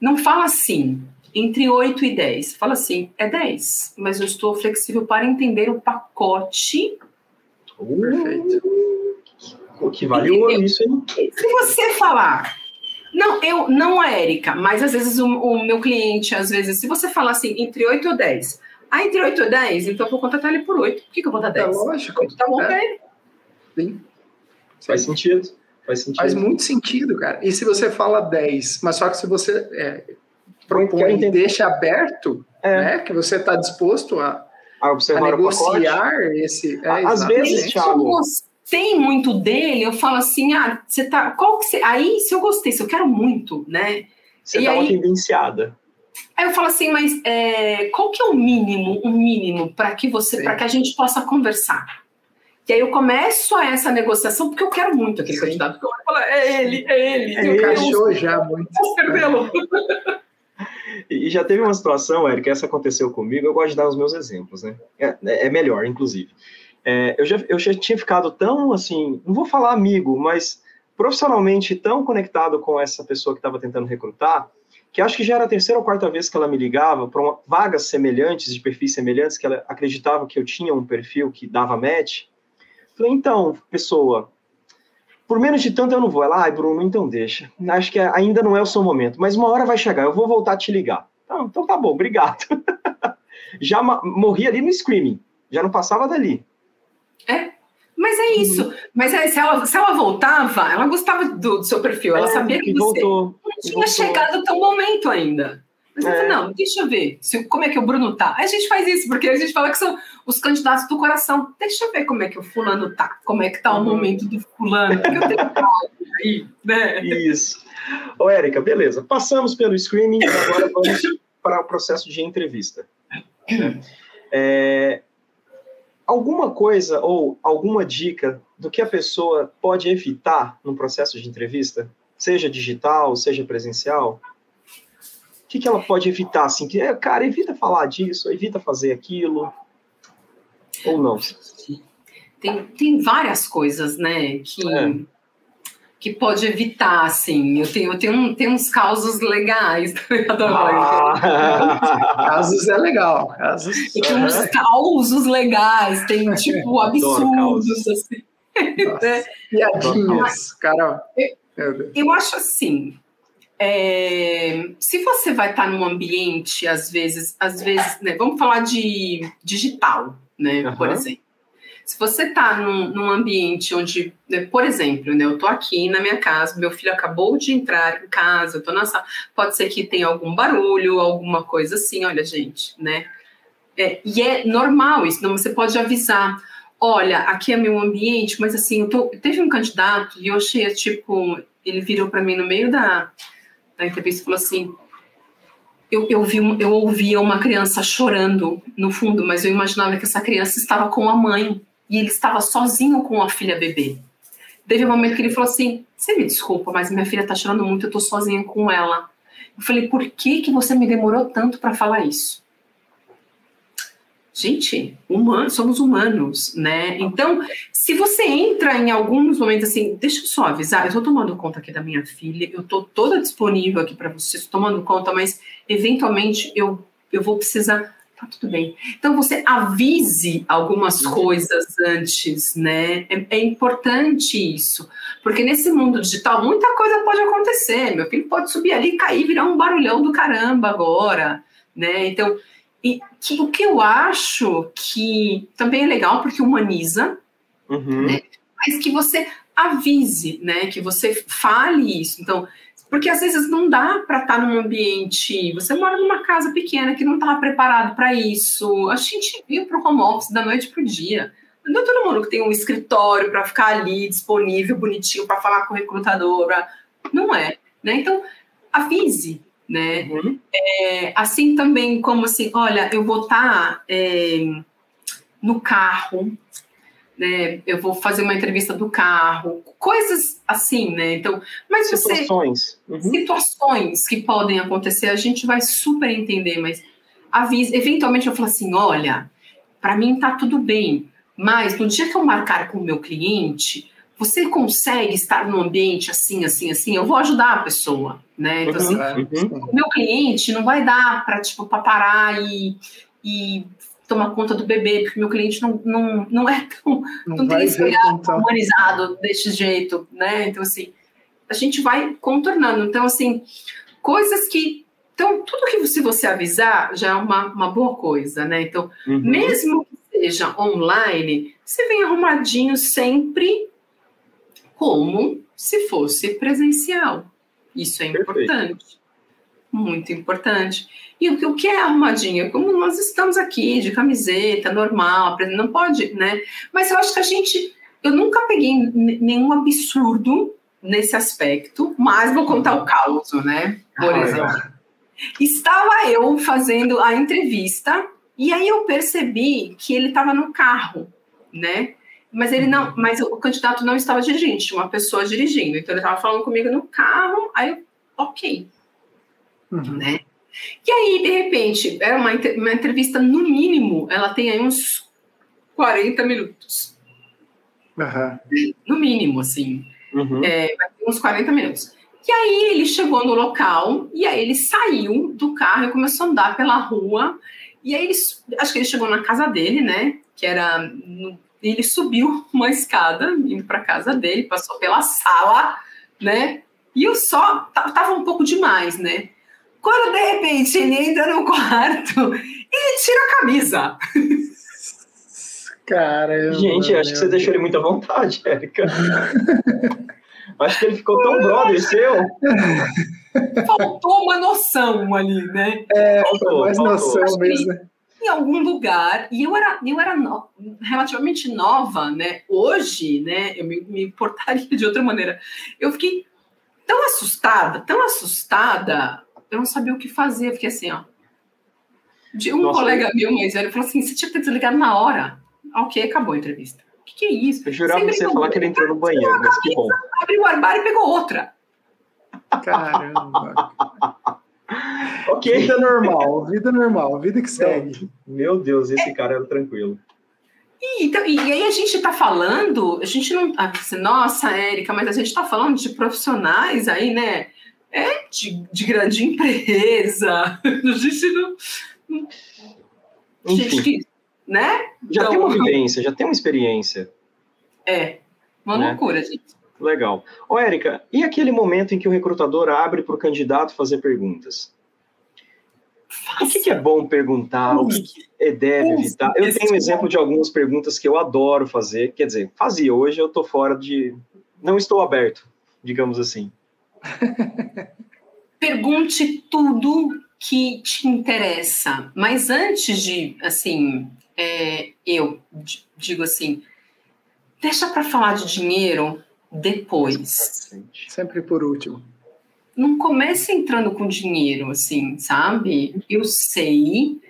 Não fala assim, entre 8 e 10. Fala assim, é 10, mas eu estou flexível para entender o pacote. Uh, Perfeito. O que valeu isso, hein? Se você falar, não, eu, não a Érica, mas às vezes o, o, meu cliente, às vezes, se você falar assim, entre 8 ou 10, ah, entre 8 ou 10, então eu vou contratar ele por 8. Por que, que eu vou dar 10? É lógico. Tá bom é. pra ele. Sim. Faz sentido. Faz sentido. Faz muito sentido, cara. E se você fala 10, mas só que se você. É, propõe e deixa aberto, é. né, que você está disposto a, a, a negociar esse. É, Às vezes, Thiago. gostei muito dele, eu falo assim, ah, você tá. Qual que você. Aí, se eu gostei, se eu quero muito, né? Você e tá aí, convenciada. Aí eu falo assim, mas é, qual que é o mínimo, o mínimo para que você, para que a gente possa conversar? E aí eu começo a essa negociação porque eu quero muito aquele Sim. candidato. Porque eu falo, é ele, é ele. É, encaixou já muito. Posso perdê-lo. E já teve uma situação, Eric, essa aconteceu comigo, eu gosto de dar os meus exemplos, né? É, é melhor, inclusive. É, eu, já, eu já tinha ficado tão, assim, não vou falar amigo, mas profissionalmente tão conectado com essa pessoa que estava tentando recrutar, que acho que já era a terceira ou quarta vez que ela me ligava para vagas semelhantes, de perfis semelhantes, que ela acreditava que eu tinha um perfil que dava match. Falei, então, pessoa, por menos de tanto eu não vou. Ela, ai, Bruno, então deixa. Acho que ainda não é o seu momento, mas uma hora vai chegar, eu vou voltar a te ligar. Então, então tá bom, obrigado. já morri ali no screaming, já não passava dali. É, mas é isso. Uhum. Mas é, se, ela, se ela voltava, ela gostava do, do seu perfil, ela é, sabia que, você voltou, não tinha voltou. chegado até o momento ainda. Mas é. não, deixa eu ver se, como é que o Bruno tá. A gente faz isso, porque a gente fala que são os candidatos do coração. Deixa eu ver como é que o fulano tá, como é que tá o uhum. momento do fulano. Porque eu tenho aí, né? Isso. Ô, Érica, beleza. Passamos pelo screening, agora vamos para o processo de entrevista. É, alguma coisa ou alguma dica do que a pessoa pode evitar no processo de entrevista? Seja digital, seja presencial? O que, que ela pode evitar? Assim, que, é, cara, evita falar disso, evita fazer aquilo. Ou não? Tem, tem várias coisas, né, que, é. que pode evitar, assim. Eu tenho, eu tenho, um, tenho uns causos legais. Ah, casos é legal. Casos, tem uns causos legais, tem, tipo, absurdos, assim. Nossa, piadinhas, cara. Eu, eu acho assim, é, se você vai estar num ambiente, às vezes, às vezes, né, vamos falar de digital, né, uhum. por exemplo. Se você está num, num, ambiente onde, né, por exemplo, né, eu estou aqui na minha casa, meu filho acabou de entrar em casa, eu estou na sala, pode ser que tenha algum barulho, alguma coisa assim, olha, gente, né? É, e é normal isso, não, você pode avisar, olha, aqui é meu ambiente, mas assim, tô, teve um candidato e eu achei, tipo, ele virou para mim no meio da, da entrevista falou assim, eu, eu, vi, eu ouvia uma criança chorando no fundo, mas eu imaginava que essa criança estava com a mãe e ele estava sozinho com a filha bebê. Teve um momento que ele falou assim: Você me desculpa, mas minha filha está chorando muito, eu estou sozinha com ela. Eu falei: Por que, que você me demorou tanto para falar isso? Gente, humano, somos humanos, né? Então, se você entra em alguns momentos assim, deixa eu só avisar, eu estou tomando conta aqui da minha filha, eu estou toda disponível aqui para vocês, tomando conta, mas eventualmente eu, eu vou precisar tá tudo bem. Então você avise algumas uhum. coisas antes, né? É, é, importante isso, porque nesse mundo digital muita coisa pode acontecer. Meu filho pode subir ali, cair, virar um barulhão do caramba agora, né? Então, e que, o que eu acho que também é legal porque humaniza, uhum. né? Mas que você avise, né? Que você fale isso. Então, porque às vezes não dá para estar tá num ambiente. Você mora numa casa pequena que não estava preparado para isso. A gente viu para o home office da noite para o dia. Não é todo mundo que tem um escritório para ficar ali disponível, bonitinho, para falar com o recrutador. Pra... Não é. Né? Então, avise. Né? Uhum. É, assim também como assim, olha, eu vou estar tá, é, no carro, né? Eu vou fazer uma entrevista do carro, coisas assim, né? Então, mas situações, você, uhum. situações que podem acontecer, a gente vai super entender, mas avisa, eventualmente eu falo assim, olha, para mim tá tudo bem, mas no dia que eu marcar com o meu cliente, você consegue estar num ambiente assim, assim, assim, eu vou ajudar a pessoa, né? Então, assim, uhum. o meu cliente não vai dar para tipo para parar e, e tomar conta do bebê, porque meu cliente não, não, não é tão. Não, não tem esse olhar humanizado desse jeito, né? Então, assim, a gente vai contornando. Então, assim, coisas que. Então, tudo que se você avisar já é uma, uma boa coisa, né? Então, uhum. mesmo que seja online, você vem arrumadinho sempre como se fosse presencial. Isso é importante. Muito importante. E o, que é arrumadinha? Como nós estamos aqui, de camiseta, normal, não pode, né? Mas eu acho que a gente. Eu nunca peguei nenhum absurdo nesse aspecto, mas vou contar o caos, né? Por exemplo. Estava eu fazendo a entrevista e aí eu percebi que ele estava no carro, né? Mas ele não, mas o candidato não estava dirigindo, tinha uma pessoa dirigindo. Então ele estava falando comigo no carro, aí eu, ok. Uhum. Né? E aí, de repente, era uma, uma entrevista, no mínimo, ela tem aí uns 40 minutos. Uhum. No mínimo, assim. Uhum. É, uns 40 minutos. E aí ele chegou no local, e aí ele saiu do carro e começou a andar pela rua. E aí ele, acho que ele chegou na casa dele, né? Que era. Ele subiu uma escada, indo para casa dele, passou pela sala, né? E eu só tava um pouco demais, né? Quando de repente ele entra no quarto e tira a camisa. Caramba. Gente, acho que você deixou ele muito à vontade, Érica. acho que ele ficou tão brother seu. Faltou uma noção ali, né? É, faltou mais faltou. noção mesmo. Em algum lugar, e eu era, eu era no, relativamente nova, né? Hoje, né, eu me, me portaria de outra maneira. Eu fiquei tão assustada, tão assustada, eu não sabia o que fazer. Eu fiquei assim, ó. De um Nossa, colega eu... meu mais velho falou assim: você tinha que ter desligado na hora. Ok, acabou a entrevista. O que, que é isso? Eu jurava que você ia falar que ele entrou no banheiro, mas que bom. Abriu o armário e pegou outra. Caramba. ok. Vida normal, vida normal, vida que segue. Meu Deus, esse é. cara era tranquilo. E, então, e, aí a gente está falando, a gente não. Ah, nossa, Érica, mas a gente está falando de profissionais aí, né? É de, de grande empresa. A gente não. Gente que. Né? Já então, tem uma vivência, já tem uma experiência. É, uma né? loucura, gente. Legal. Ô, Érica, e aquele momento em que o recrutador abre para o candidato fazer perguntas? O que, que, é bom perguntar? O que, que deve evitar? Eu tenho um exemplo de algumas perguntas que eu adoro fazer. Quer dizer, fazia. Hoje eu estou fora de. Não estou aberto, digamos assim. Pergunte tudo que te interessa. Mas antes de, assim, é, eu digo assim, deixa para falar de dinheiro depois. Sempre por último. Não comece entrando com dinheiro, assim, sabe? Eu sei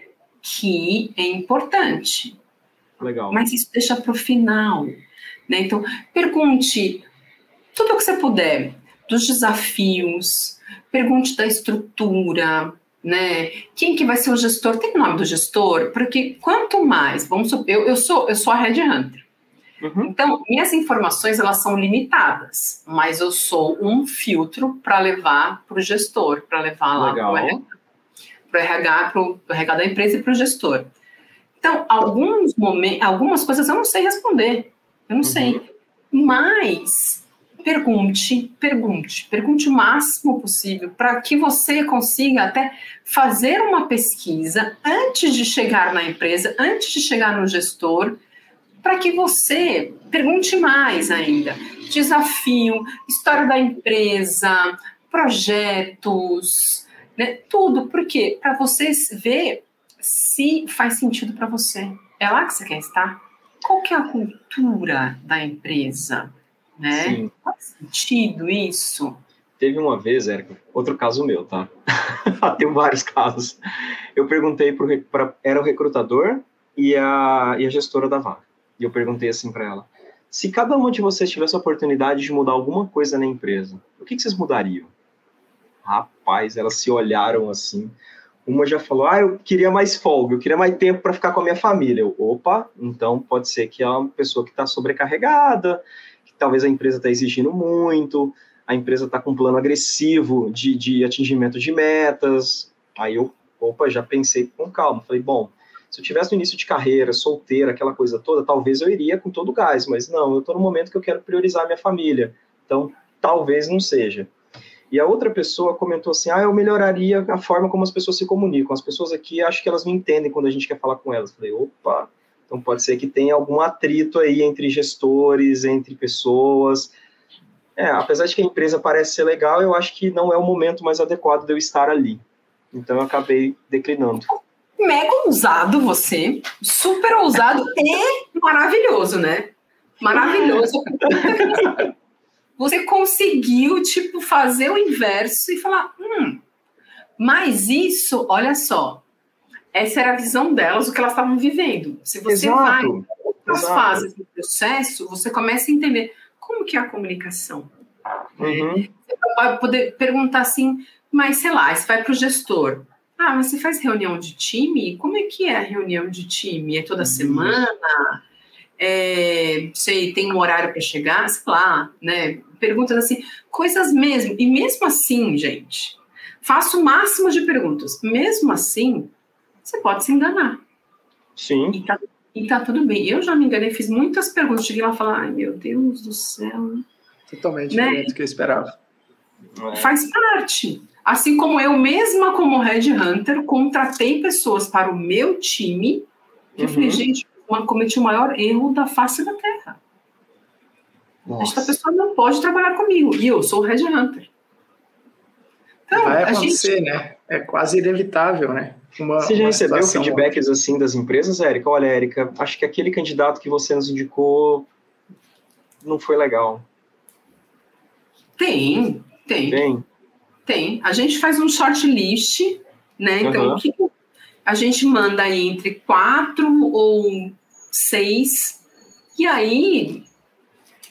que é importante. Legal. Mas isso deixa para o final. Né? Então, pergunte tudo o que você puder dos desafios, pergunte da estrutura, né? Quem que vai ser o gestor? Tem o nome do gestor? Porque quanto mais, vamos supor, eu, eu sou eu sou a Red Hunter. Uhum. Então, minhas informações elas são limitadas, mas eu sou um filtro para levar para o gestor, para levar lá para o RH, para RH, o RH da empresa e para o gestor. Então, alguns momentos, algumas coisas eu não sei responder, eu não uhum. sei, mas pergunte, pergunte, pergunte o máximo possível para que você consiga até fazer uma pesquisa antes de chegar na empresa, antes de chegar no gestor para que você pergunte mais ainda. Desafio, história da empresa, projetos, né? tudo. Por quê? Para você ver se faz sentido para você. É lá que você quer estar? Qual que é a cultura da empresa? Né? Sim. Faz sentido isso? Teve uma vez, Érica, outro caso meu, tá? Tem vários casos. Eu perguntei para era o recrutador e a, e a gestora da vaga. E eu perguntei assim para ela: se cada uma de vocês tivesse a oportunidade de mudar alguma coisa na empresa, o que, que vocês mudariam? Rapaz, elas se olharam assim. Uma já falou: ah, eu queria mais folga, eu queria mais tempo para ficar com a minha família. Eu, opa, então pode ser que é uma pessoa que está sobrecarregada, que talvez a empresa está exigindo muito, a empresa está com um plano agressivo de, de atingimento de metas. Aí eu, opa, já pensei com calma. Falei: bom, se eu tivesse no início de carreira, solteira, aquela coisa toda, talvez eu iria com todo o gás, mas não, eu estou no momento que eu quero priorizar minha família. Então, talvez não seja. E a outra pessoa comentou assim: ah, eu melhoraria a forma como as pessoas se comunicam. As pessoas aqui acho que elas não entendem quando a gente quer falar com elas. falei, opa, então pode ser que tenha algum atrito aí entre gestores, entre pessoas. É, apesar de que a empresa parece ser legal, eu acho que não é o momento mais adequado de eu estar ali. Então eu acabei declinando mega ousado você, super ousado e maravilhoso, né? Maravilhoso. você conseguiu, tipo, fazer o inverso e falar, hum, mas isso, olha só, essa era a visão delas, o que elas estavam vivendo. Se você Exato. vai em outras fases do processo, você começa a entender como que é a comunicação. Uhum. Você pode poder perguntar assim, mas sei lá, você vai para o gestor. Ah, mas você faz reunião de time? Como é que é a reunião de time? É toda semana? É, sei, tem um horário para chegar? Sei lá, né? Perguntas assim, coisas mesmo. E mesmo assim, gente, faço o máximo de perguntas. Mesmo assim, você pode se enganar. Sim. E tá, e tá tudo bem. Eu já me enganei, fiz muitas perguntas. Cheguei lá e falei, ai meu Deus do céu. Totalmente né? diferente do que eu esperava. Faz parte. Assim como eu mesma, como Red Hunter, contratei pessoas para o meu time. Uhum. Eu falei, gente, eu cometi o maior erro da face da Terra. Nossa. Esta pessoa não pode trabalhar comigo. E eu sou o Red Hunter. Então, Vai acontecer, gente... né? É quase inevitável, né? uma. Você já recebeu feedbacks assim das empresas, Érica? Olha, Érica, acho que aquele candidato que você nos indicou não foi legal. Tem, tem. Tem. Tem. A gente faz um shortlist, né? Então, uhum. a gente manda aí entre quatro ou seis, e aí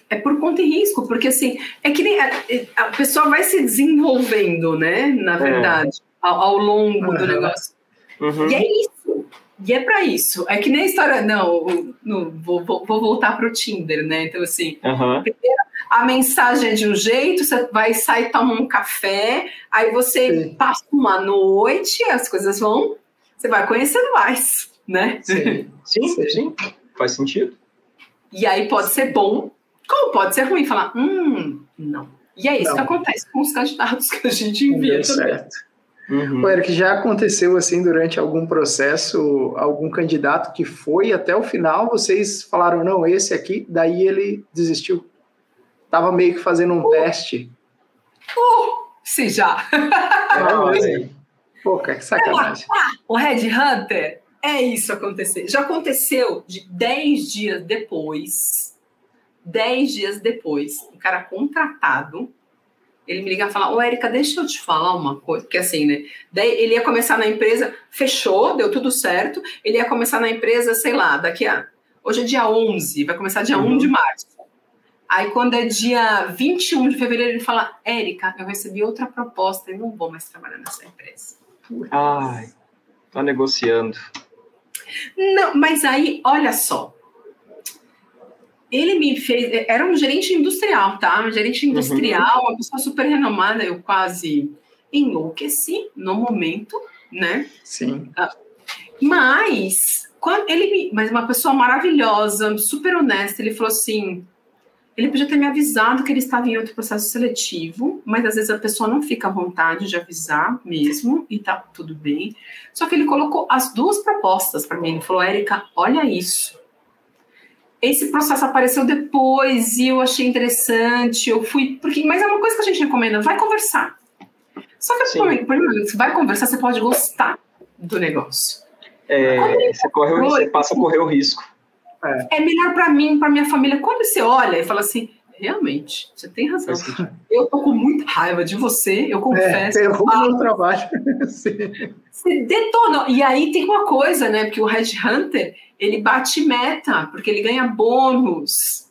é por conta e risco, porque assim, é que nem a, a pessoa vai se desenvolvendo, né? Na é. verdade, é. ao, ao, longo uhum. do negócio. Uhum. E é isso. E é para isso. É que nem a história, não, não vou, vou, vou voltar para o Tinder, né? Então, assim, uhum. primeiro, a mensagem é de um jeito, você vai sair tomar um café, aí você Sim. passa uma noite, as coisas vão, você vai conhecendo mais, né? Sim, sim, sim. faz sentido. E aí pode ser bom, como pode ser ruim, falar, hum, não. E é isso não. que acontece com os candidatos que a gente envia também. Certo. Uhum. O Eric, já aconteceu assim durante algum processo, algum candidato que foi até o final, vocês falaram, não, esse aqui, daí ele desistiu. Tava meio que fazendo um uh. teste. Uh, sim, já. É, Pô, que sacanagem. o Red Hunter, é isso acontecer. Já aconteceu de 10 dias depois, 10 dias depois, o cara contratado ele me liga e fala, ô Érica, deixa eu te falar uma coisa, porque assim, né? Daí ele ia começar na empresa, fechou, deu tudo certo, ele ia começar na empresa, sei lá, daqui a. Hoje é dia 11, vai começar dia uhum. 1 de março. Aí quando é dia 21 de fevereiro, ele fala, Érica, eu recebi outra proposta e não vou mais trabalhar nessa empresa. Ai, tá negociando. Não, mas aí, olha só, ele me fez. Era um gerente industrial, tá? Um gerente uhum. industrial, uhum. uma pessoa super renomada. Eu quase enlouqueci no momento, né? Sim. Ah, mas, quando ele me, mas uma pessoa maravilhosa, super honesta, ele falou assim: ele podia ter me avisado que ele estava em outro processo seletivo, mas às vezes a pessoa não fica à vontade de avisar mesmo, e tá tudo bem. Só que ele colocou as duas propostas para mim. Ele falou: Érica, olha isso esse processo apareceu depois e eu achei interessante, eu fui, porque, mas é uma coisa que a gente recomenda, vai conversar. Só que primeiro, se vai conversar, você pode gostar do negócio. É, você, corre, você passa a correr o risco. É, é melhor para mim, para minha família. Quando você olha e fala assim, realmente, você tem razão. Eu tô com muita raiva de você, eu confesso. É, errou no trabalho. você detonou. E aí tem uma coisa, né? Porque o Red Hunter, ele bate meta, porque ele ganha bônus.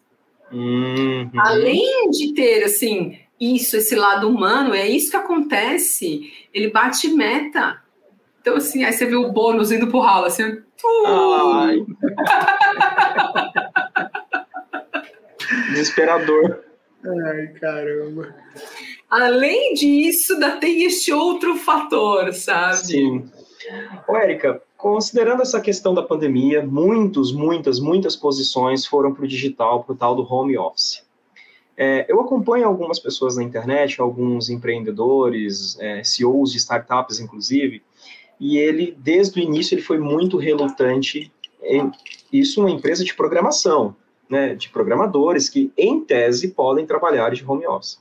Uhum. Além de ter, assim, isso, esse lado humano, é isso que acontece. Ele bate meta. Então, assim, aí você vê o bônus indo pro ralo, assim. Ai. Desesperador. Ai, caramba. Além disso, ainda tem este outro fator, sabe? Sim. Ô, Érica, considerando essa questão da pandemia, muitos, muitas, muitas posições foram para o digital, para o tal do home office. É, eu acompanho algumas pessoas na internet, alguns empreendedores, é, CEOs de startups, inclusive, e ele, desde o início, ele foi muito relutante em isso uma empresa de programação, né, de programadores que, em tese, podem trabalhar de home office.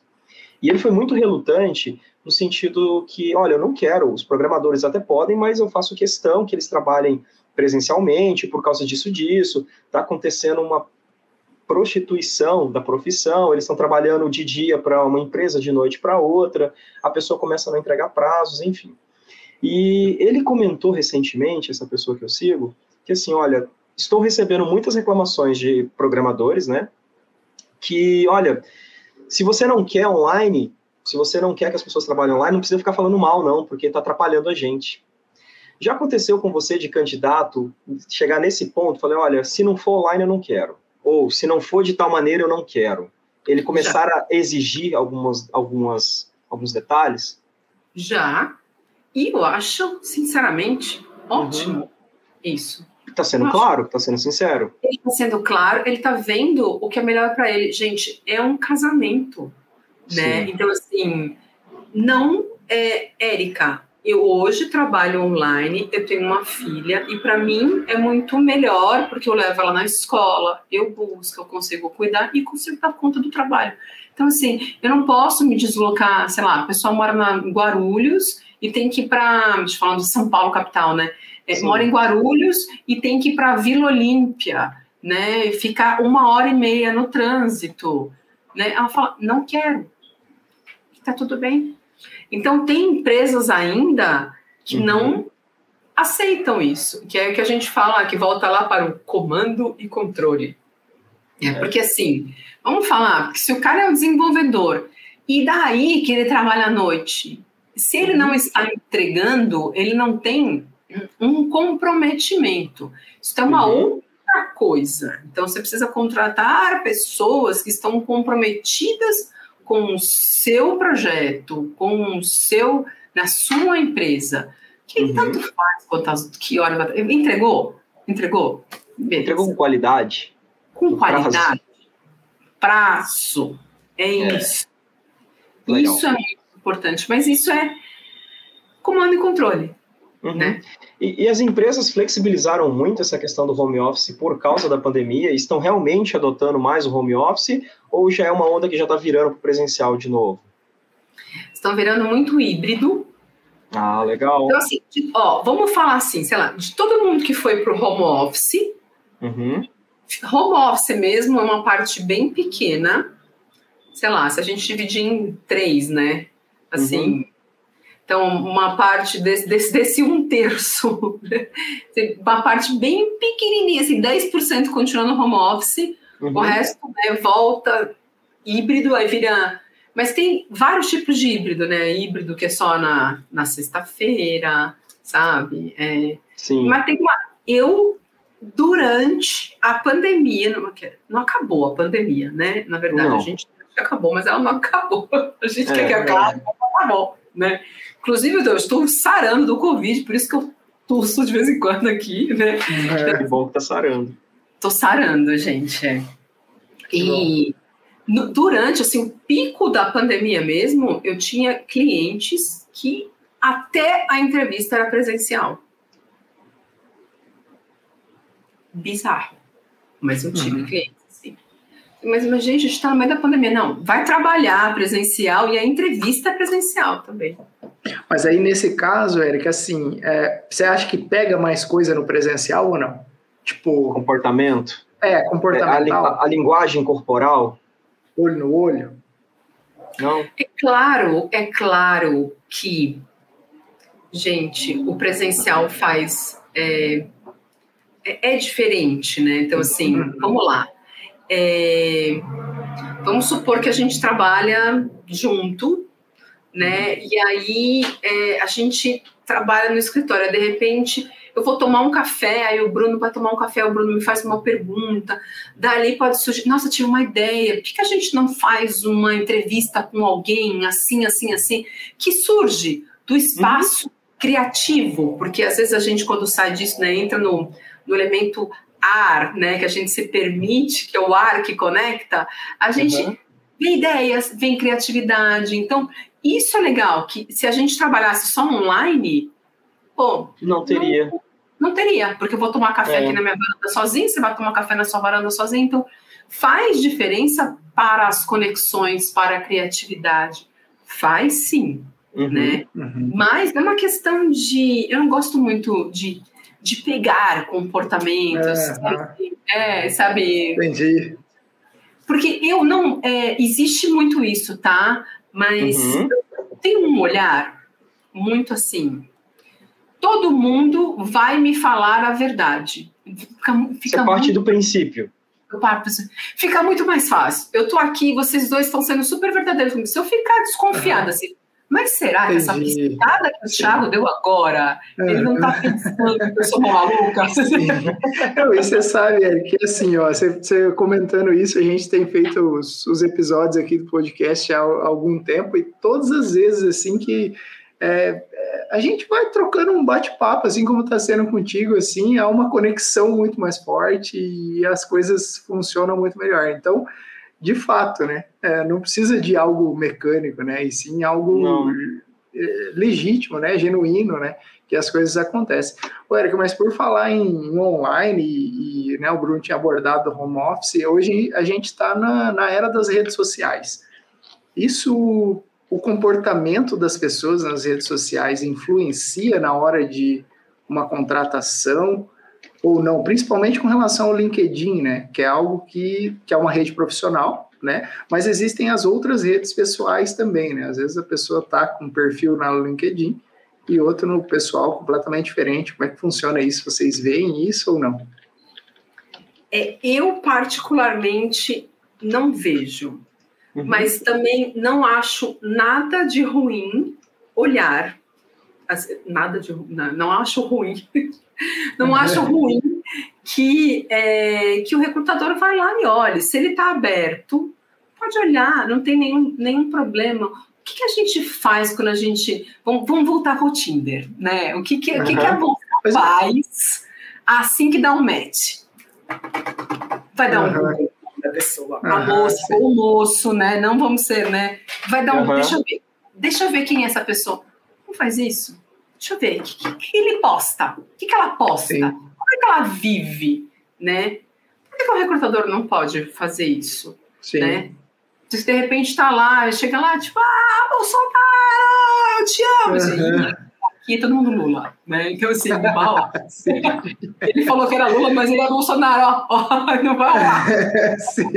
E ele foi muito relutante no sentido que, olha, eu não quero, os programadores até podem, mas eu faço questão que eles trabalhem presencialmente por causa disso, disso, está acontecendo uma prostituição da profissão, eles estão trabalhando de dia para uma empresa, de noite para outra, a pessoa começa a não entregar prazos, enfim. E ele comentou recentemente, essa pessoa que eu sigo, que assim, olha, estou recebendo muitas reclamações de programadores, né, que, olha, se você não quer online, se você não quer que as pessoas trabalhem online, não precisa ficar falando mal, não, porque está atrapalhando a gente. Já aconteceu com você de candidato chegar nesse ponto, falei, olha, se não for online eu não quero, ou se não for de tal maneira eu não quero. Ele começar Já. a exigir algumas, algumas, alguns detalhes? Já. E eu acho, sinceramente, ótimo uhum. isso. Está sendo claro, está sendo sincero. Ele está sendo claro, ele está vendo o que é melhor para ele. Gente, é um casamento né? Sim. Então, assim, não é, Érica, eu hoje trabalho online, eu tenho uma filha e para mim é muito melhor porque eu levo ela na escola, eu busco, eu consigo cuidar e consigo dar conta do trabalho. Então, assim, eu não posso me deslocar, sei lá, a pessoa mora na Guarulhos e tem que ir para, falando de São Paulo capital, né? É, mora em Guarulhos e tem que ir para Vila Olímpia, né? E ficar uma hora e meia no trânsito, né? Ela fala, não quero, tá tudo bem. Então tem empresas ainda que uhum. não aceitam isso, que é o que a gente fala, que volta lá para o comando e controle. É, porque assim, vamos falar, porque se o cara é o desenvolvedor e daí que ele trabalha à noite, se ele não está entregando, ele não tem um comprometimento. Isso é uma uhum. outra coisa. Então você precisa contratar pessoas que estão comprometidas com o seu projeto, com o seu, na sua empresa. Que uhum. tanto faz quantas, que hora entregou? Entregou? Beleza. Entregou com qualidade. Com qualidade. Prazo. prazo. É, é. isso. Legal. Isso é muito importante, mas isso é comando e controle. Uhum. Né? E, e, as empresas flexibilizaram muito essa questão do home office por causa da pandemia? Estão realmente adotando mais o home office ou já é uma onda que já está virando para presencial de novo? Estão virando muito híbrido. Ah, legal. Então, assim, de, ó, vamos falar assim, sei lá, de todo mundo que foi para o home office, uhum. home office mesmo é uma parte bem pequena, sei lá, se a gente dividir em três, né? Assim, uhum. então uma parte desse, desse, desse um terço, uma parte bem pequenininha, assim, 10% continua no home office, uhum. o resto né, volta híbrido, aí vira. Mas tem vários tipos de híbrido, né? Híbrido que é só na, na sexta-feira, sabe? É, Sim. Mas tem uma. Eu durante a pandemia, não, não, acabou a pandemia, né? Na verdade, não. a gente acabou, mas ela não acabou. A gente é, quer que acabe, mas não acabou, né? Inclusive, eu estou sarando do Covid, por isso que eu tuço de vez em quando aqui, né? É, que bom que tá sarando. Tô sarando, gente. É. E no, durante assim, o pico da pandemia mesmo, eu tinha clientes que até a entrevista era presencial. Bizarro. Mas eu tive uhum. clientes mas, mas gente, a gente está no meio da pandemia. Não, vai trabalhar presencial e a entrevista é presencial também. Mas aí, nesse caso, Eric, assim, é, você acha que pega mais coisa no presencial ou não? Tipo... Comportamento? É, comportamental. É, a, a, linguagem corporal? Olho no olho? Não? É claro, é claro que, gente, o presencial faz... É, é, é diferente, né? Então, assim, uhum. vamos lá é, vamos supor que a gente trabalha junto, né? E aí é, a gente trabalha no escritório. De repente, eu vou tomar um café, aí o Bruno vai tomar um café, o Bruno me faz uma pergunta. Dali pode surgir, nossa, tive uma ideia. Por que, a gente não faz uma entrevista com alguém assim, assim, assim? Que surge do espaço uhum. criativo, porque às vezes a gente, quando sai disso, né, entra no, no elemento ar, né, que a gente se permite, que é o ar que conecta, a gente uhum. vem ideias, vem criatividade. Então, isso é legal, que se a gente trabalhasse só online, pô... Não teria. Não, não teria, porque eu vou tomar café é. aqui na minha varanda sozinho, você vai tomar café na sua varanda sozinho, então faz diferença para as conexões, para a criatividade. Faz sim, uhum, né? Uhum. Mas é uma questão de... Eu não gosto muito de de pegar comportamentos. É, é sabe? Entendi. Porque eu não. É, existe muito isso, tá? Mas uhum. tem um olhar muito assim. Todo mundo vai me falar a verdade. Fica, fica Você parte muito... do princípio. Fica muito mais fácil. Eu tô aqui, vocês dois estão sendo super verdadeiros Se eu ficar desconfiada, uhum. assim, mas será que essa piscada que o Thiago deu agora, é. ele não está pensando que eu sou uma maluca? Não, e você sabe, Eric, que assim, ó, você, você, comentando isso, a gente tem feito os, os, episódios aqui do podcast há, há, algum tempo, e todas as vezes, assim, que é, é a gente vai trocando um bate-papo, assim como está sendo contigo, assim, há uma conexão muito mais forte e as coisas funcionam muito melhor. Então, de fato, né? É, não precisa de algo mecânico, né? E sim algo não. É, legítimo, né? Genuíno, né? Que as coisas acontecem. Ô, Érica, mas por falar em, em online, e, e, né, o Bruno tinha abordado o home office, hoje a gente está na, na era das redes sociais. Isso o comportamento das pessoas nas redes sociais influencia na hora de uma contratação ou não, principalmente com relação ao LinkedIn, né, que é algo que, que é uma rede profissional, né, mas existem as outras redes pessoais também, né, às vezes a pessoa está com um perfil no LinkedIn e outro no pessoal completamente diferente, como é que funciona isso, vocês veem isso ou não? É, eu particularmente não vejo, uhum. mas também não acho nada de ruim olhar, nada de não, não acho ruim, não acho ruim que é, que o recrutador vai lá e olhe, se ele está aberto, pode olhar, não tem nenhum, nenhum problema. O que, que a gente faz quando a gente vamos, vamos voltar para o Tinder, né? O que que, uhum. o que, que a bolsa faz assim que dá um match? Vai dar um uhum. da pessoa, a moça ou o moço, né? Não vamos ser, né? Vai dar um. Uhum. Deixa eu ver. Deixa eu ver quem é essa pessoa. Não faz isso? Deixa eu ver. O que, que, ele posta? O que, que ela posta? Sim. Como é que ela vive? Né? Por que, que o recrutador não pode fazer isso? Sim. Né? Se de repente está lá, chega lá, tipo, ah, Bolsonaro, eu te amo. Uhum. Aqui todo mundo Lula, né? Então, assim, mal, ele falou que era Lula, mas ele é Bolsonaro, ó, ó não vai lá. Sim.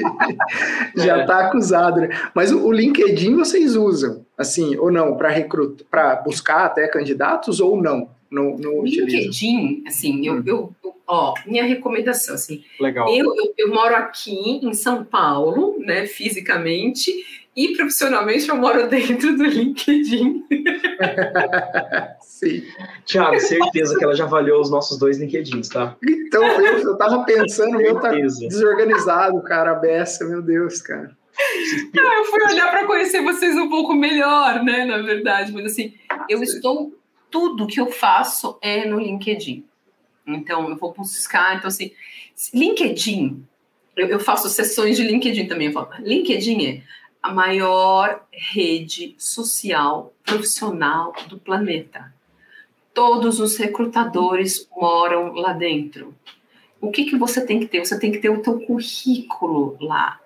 Já está acusado, né? Mas o, o, LinkedIn vocês usam, assim, ou não, para recrutar, para buscar até candidatos ou não? No, no LinkedIn, assim, eu, eu, ó, minha recomendação, assim, Legal. Eu, eu, eu moro aqui em São Paulo, né, fisicamente, e profissionalmente eu moro dentro do LinkedIn. Sim. Tiago, certeza que ela já avaliou os nossos dois LinkedIns, tá? Então, eu, eu tava pensando, o meu tá desorganizado, cara, a beça, meu Deus, cara. Ah, eu fui olhar para conhecer vocês um pouco melhor, né, na verdade, mas assim, eu estou, tudo que eu faço é no LinkedIn. Então, eu vou buscar, então assim, LinkedIn, eu, eu faço sessões de LinkedIn também, eu falo, LinkedIn é a maior rede social profissional do planeta. Todos os recrutadores moram lá dentro. O que, que você tem que ter? Você tem que ter o teu currículo lá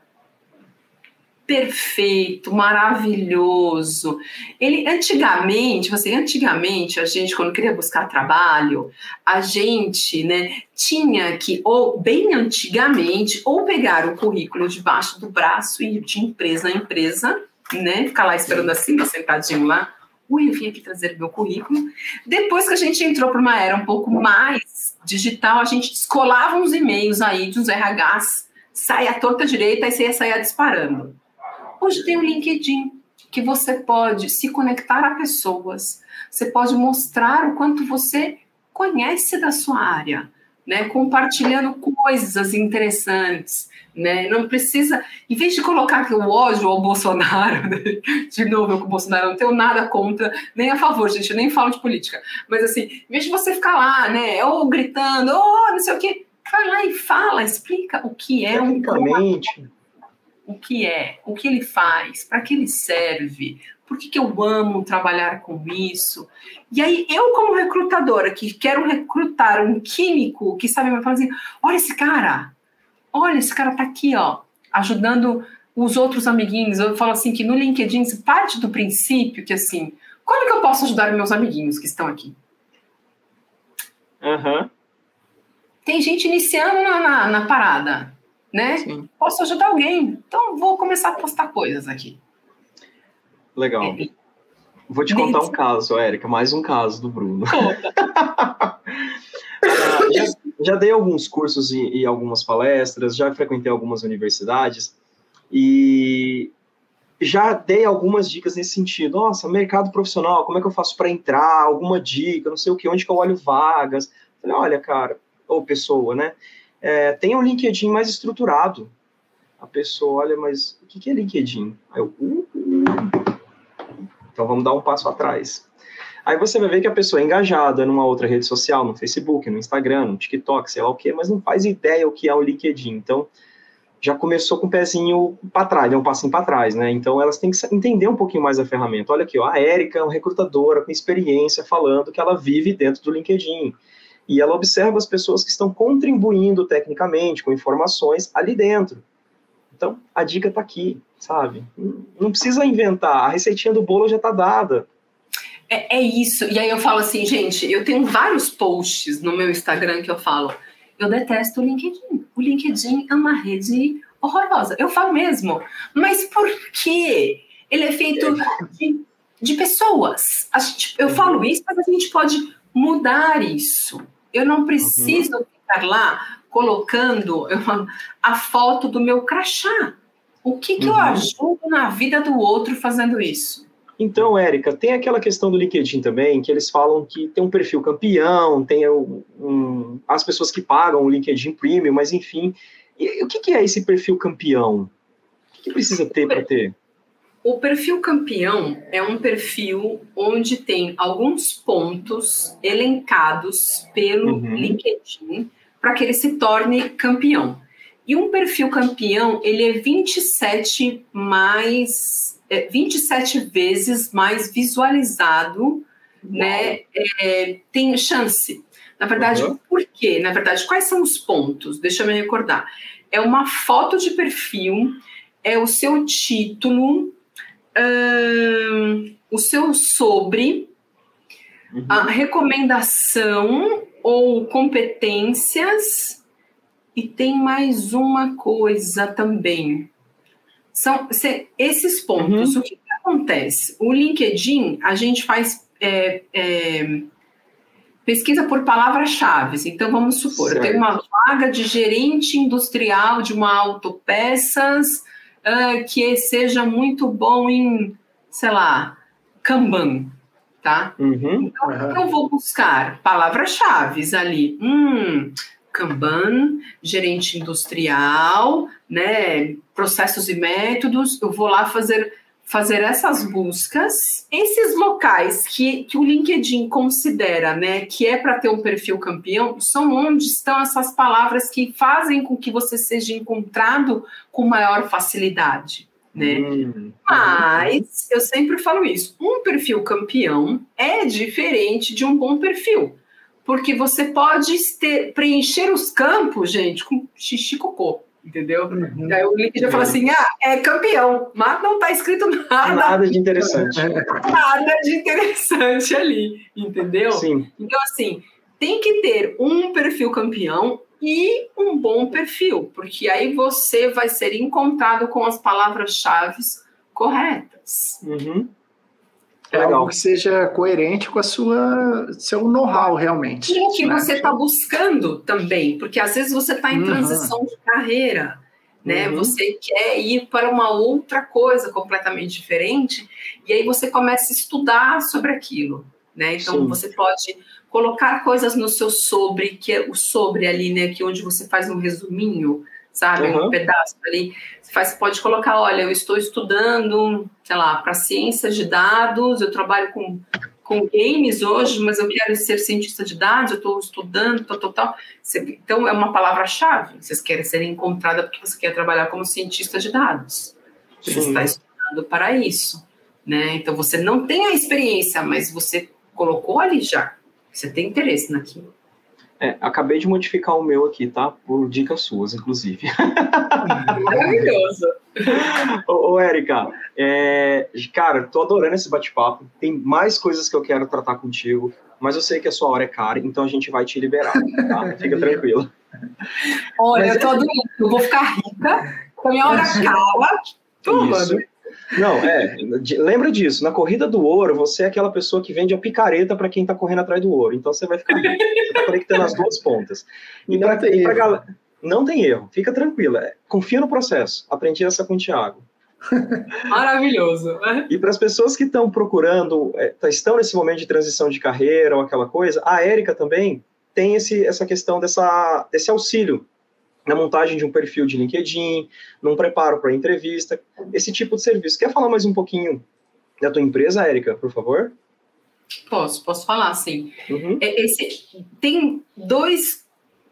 perfeito, maravilhoso. Ele antigamente, você antigamente a gente quando queria buscar trabalho, a gente, né, tinha que ou bem antigamente ou pegar o currículo debaixo do braço e ir de empresa a empresa, né, ficar lá esperando assim, sentadinho lá. Ui, eu vim aqui trazer meu currículo. Depois que a gente entrou para uma era um pouco mais digital, a gente descolava uns e-mails aí dos RHs, saia a torta direita e você ia sair disparando. Hoje tem o LinkedIn, que você pode se conectar a pessoas, você pode mostrar o quanto você conhece da sua área, né? Compartilhando coisas interessantes, né? Não precisa, em vez de colocar aqui o ódio ao Bolsonaro, né? de novo, eu com o Bolsonaro não tenho nada contra, nem a favor, gente, eu nem falo de política, mas assim, em vez de você ficar lá, né, ou gritando, ou não sei o quê, vai lá e fala, explica o que é um o que é, o que ele faz, para que ele serve, por que, que eu amo trabalhar com isso. E aí, eu, como recrutadora, que quero recrutar um químico que sabe, me falar assim: olha esse cara, olha, esse cara tá aqui, ó, ajudando os outros amiguinhos. Eu falo assim que no LinkedIn se parte do princípio que assim, como que eu posso ajudar meus amiguinhos que estão aqui? Uhum. Tem gente iniciando na, na, na parada né? Sim. Posso ajudar alguém. Então vou começar a postar coisas aqui. Legal. É. Vou te contar um caso, Érica, mais um caso do Bruno. Ah, já, já, dei alguns cursos e, e, algumas palestras, já frequentei algumas universidades e já dei algumas dicas nesse sentido. Nossa, mercado profissional, como é que eu faço para entrar? Alguma dica, não sei o que, onde que eu olho vagas? Falei, olha, cara, ou pessoa, né? É, um LinkedIn mais estruturado. A pessoa olha, mas o que é LinkedIn? Aí eu, uh, uh. Então vamos dar um passo atrás. Aí você vai ver que a pessoa é engajada numa outra rede social, no Facebook, no Instagram, no TikTok, sei lá o quê, mas não faz ideia o que é o LinkedIn. Então, já começou com o pezinho para trás, né, um passinho para trás, né? Então, elas têm que entender um pouquinho mais a ferramenta. Olha aqui, ó, a Érica é uma recrutadora com experiência falando que ela vive dentro do LinkedIn e ela observa as pessoas que estão contribuindo tecnicamente com informações ali dentro. Então, a dica está aqui, sabe? Não precisa inventar, a receitinha do bolo já está dada. É, é, isso. E aí eu falo assim, gente, eu tenho vários posts no meu Instagram que eu falo, eu detesto o LinkedIn. O LinkedIn é uma rede horrorosa. Eu falo mesmo. Mas por quê? Ele é feito de, de pessoas. Gente, eu falo isso, mas a gente pode mudar isso. Eu não preciso uhum. ficar lá colocando a foto do meu crachá. O que, que uhum. eu ajudo na vida do outro fazendo isso? Então, Érica, tem aquela questão do LinkedIn também, que eles falam que tem um perfil campeão, tem um, as pessoas que pagam o LinkedIn Premium, mas enfim. E, o que, que, é esse perfil campeão? O que, que precisa ter para ter? O perfil campeão é um perfil onde tem alguns pontos elencados pelo uhum. LinkedIn para que ele se torne campeão. E um perfil campeão, ele é 27 mais é, 27 vezes mais visualizado, né? É, tem chance. Na verdade, uhum. por quê? Na verdade, quais são os pontos? Deixa eu me recordar. É uma foto de perfil, é o seu título, o seu sobre, uhum. a recomendação ou competências, e tem mais uma coisa também. São se, esses pontos. Uhum. O que, que, acontece? O LinkedIn, a gente faz é, é, pesquisa por palavras-chave. Então, vamos supor, certo. eu tenho uma vaga de gerente industrial de uma autopeças uh, que seja muito bom em, sei lá, Kanban, tá? Uhum, então, uhum. eu vou buscar palavras-chave ali. Hum, Kanban, gerente industrial, né, processos e métodos. Eu vou lá fazer fazer essas buscas. Esses locais que, que o LinkedIn considera, né, que é para ter um perfil campeão, são onde estão essas palavras que fazem com que você seja encontrado com maior facilidade. Né? Hum. Mas eu sempre falo isso: um perfil campeão é diferente de um bom perfil, porque você pode ter, preencher os campos, gente, com xixi cocô entendeu? Uhum. Aí o LinkedIn fala assim, ah, é campeão, mas não está escrito nada. Nada de interessante. Nada de interessante ali, entendeu? Sim. Então, assim, tem que ter um perfil campeão e um bom perfil, porque aí você vai ser encontrado com as palavras-chave corretas. Uhum. É algo que seja coerente com a sua seu know-how realmente. E o que né? você está buscando também, porque às vezes você está em uhum. transição de carreira, né? Uhum. Você quer ir para uma outra coisa completamente diferente, e aí você começa a estudar sobre aquilo, né? Então Sim. você pode colocar coisas no seu sobre, que é o sobre ali, né? Que é onde você faz um resuminho, sabe? Uhum. Um pedaço ali faz, pode colocar, olha, eu estou estudando, sei lá, para ciências de dados, eu trabalho com, com games hoje, mas eu quero ser cientista de dados, eu estou estudando, tal, tal, tal. Então, é uma palavra-chave. Vocês querem ser encontrada porque você quer trabalhar como cientista de dados. Você Sim. está estudando para isso. Né? Então, você não tem a experiência, mas você colocou ali já. Você tem interesse naquilo. É, acabei de modificar o meu aqui, tá? Por dicas suas, inclusive. Maravilhoso. ô, ô, Érica, é, cara, tô adorando esse bate-papo. Tem mais coisas que eu quero tratar contigo, mas eu sei que a sua hora é cara, então a gente vai te liberar, tá? Fica tranquilo. Olha, mas... eu tô adorando. Eu vou ficar rica, a minha hora acaba. Tô, Isso. Não, é, lembra disso. Na corrida do ouro, você é aquela pessoa que vende a picareta para quem está correndo atrás do ouro. Então você vai ficar você tá conectando as duas pontas. E não, tem erro. Galera, não tem erro, fica tranquila. É, confia no processo. Aprendi essa com o Thiago. Maravilhoso. E para as pessoas que estão procurando, é, tá, estão nesse momento de transição de carreira ou aquela coisa, a Érica também tem esse, essa questão dessa, desse auxílio na montagem de um perfil de LinkedIn, num preparo para entrevista, esse tipo de serviço. Quer falar mais um pouquinho da tua empresa, Érica, por favor? Posso, posso falar, sim. Uhum. É, esse, tem dois,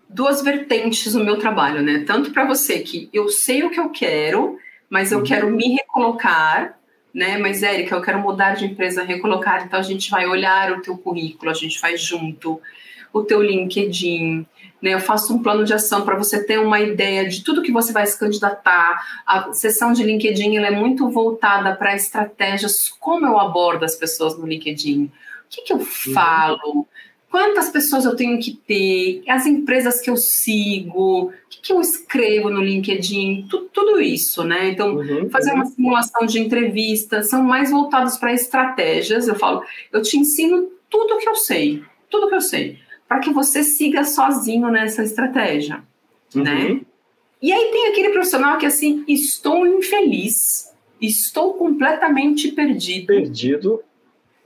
duas vertentes no meu trabalho, né? Tanto para você que eu sei o que eu quero, mas eu uhum. quero me recolocar, né? Mas, Érica, eu quero mudar de empresa, recolocar, então a gente vai olhar o teu currículo, a gente faz junto, o teu LinkedIn, né? Eu faço um plano de ação para você ter uma ideia de tudo que você vai se candidatar. A sessão de LinkedIn é muito voltada para estratégias, como eu abordo as pessoas no LinkedIn. O que, que eu uhum. falo? Quantas pessoas eu tenho que ter? As empresas que eu sigo? O que, que eu escrevo no LinkedIn? Tu, tudo isso, né? Então, uhum, fazer uhum. uma simulação de entrevista são mais voltados para estratégias. Eu falo, eu te ensino tudo que eu sei, tudo que eu sei para que você siga sozinho nessa estratégia, uhum. né? E aí tem aquele profissional que assim, estou infeliz, estou completamente perdido. Perdido.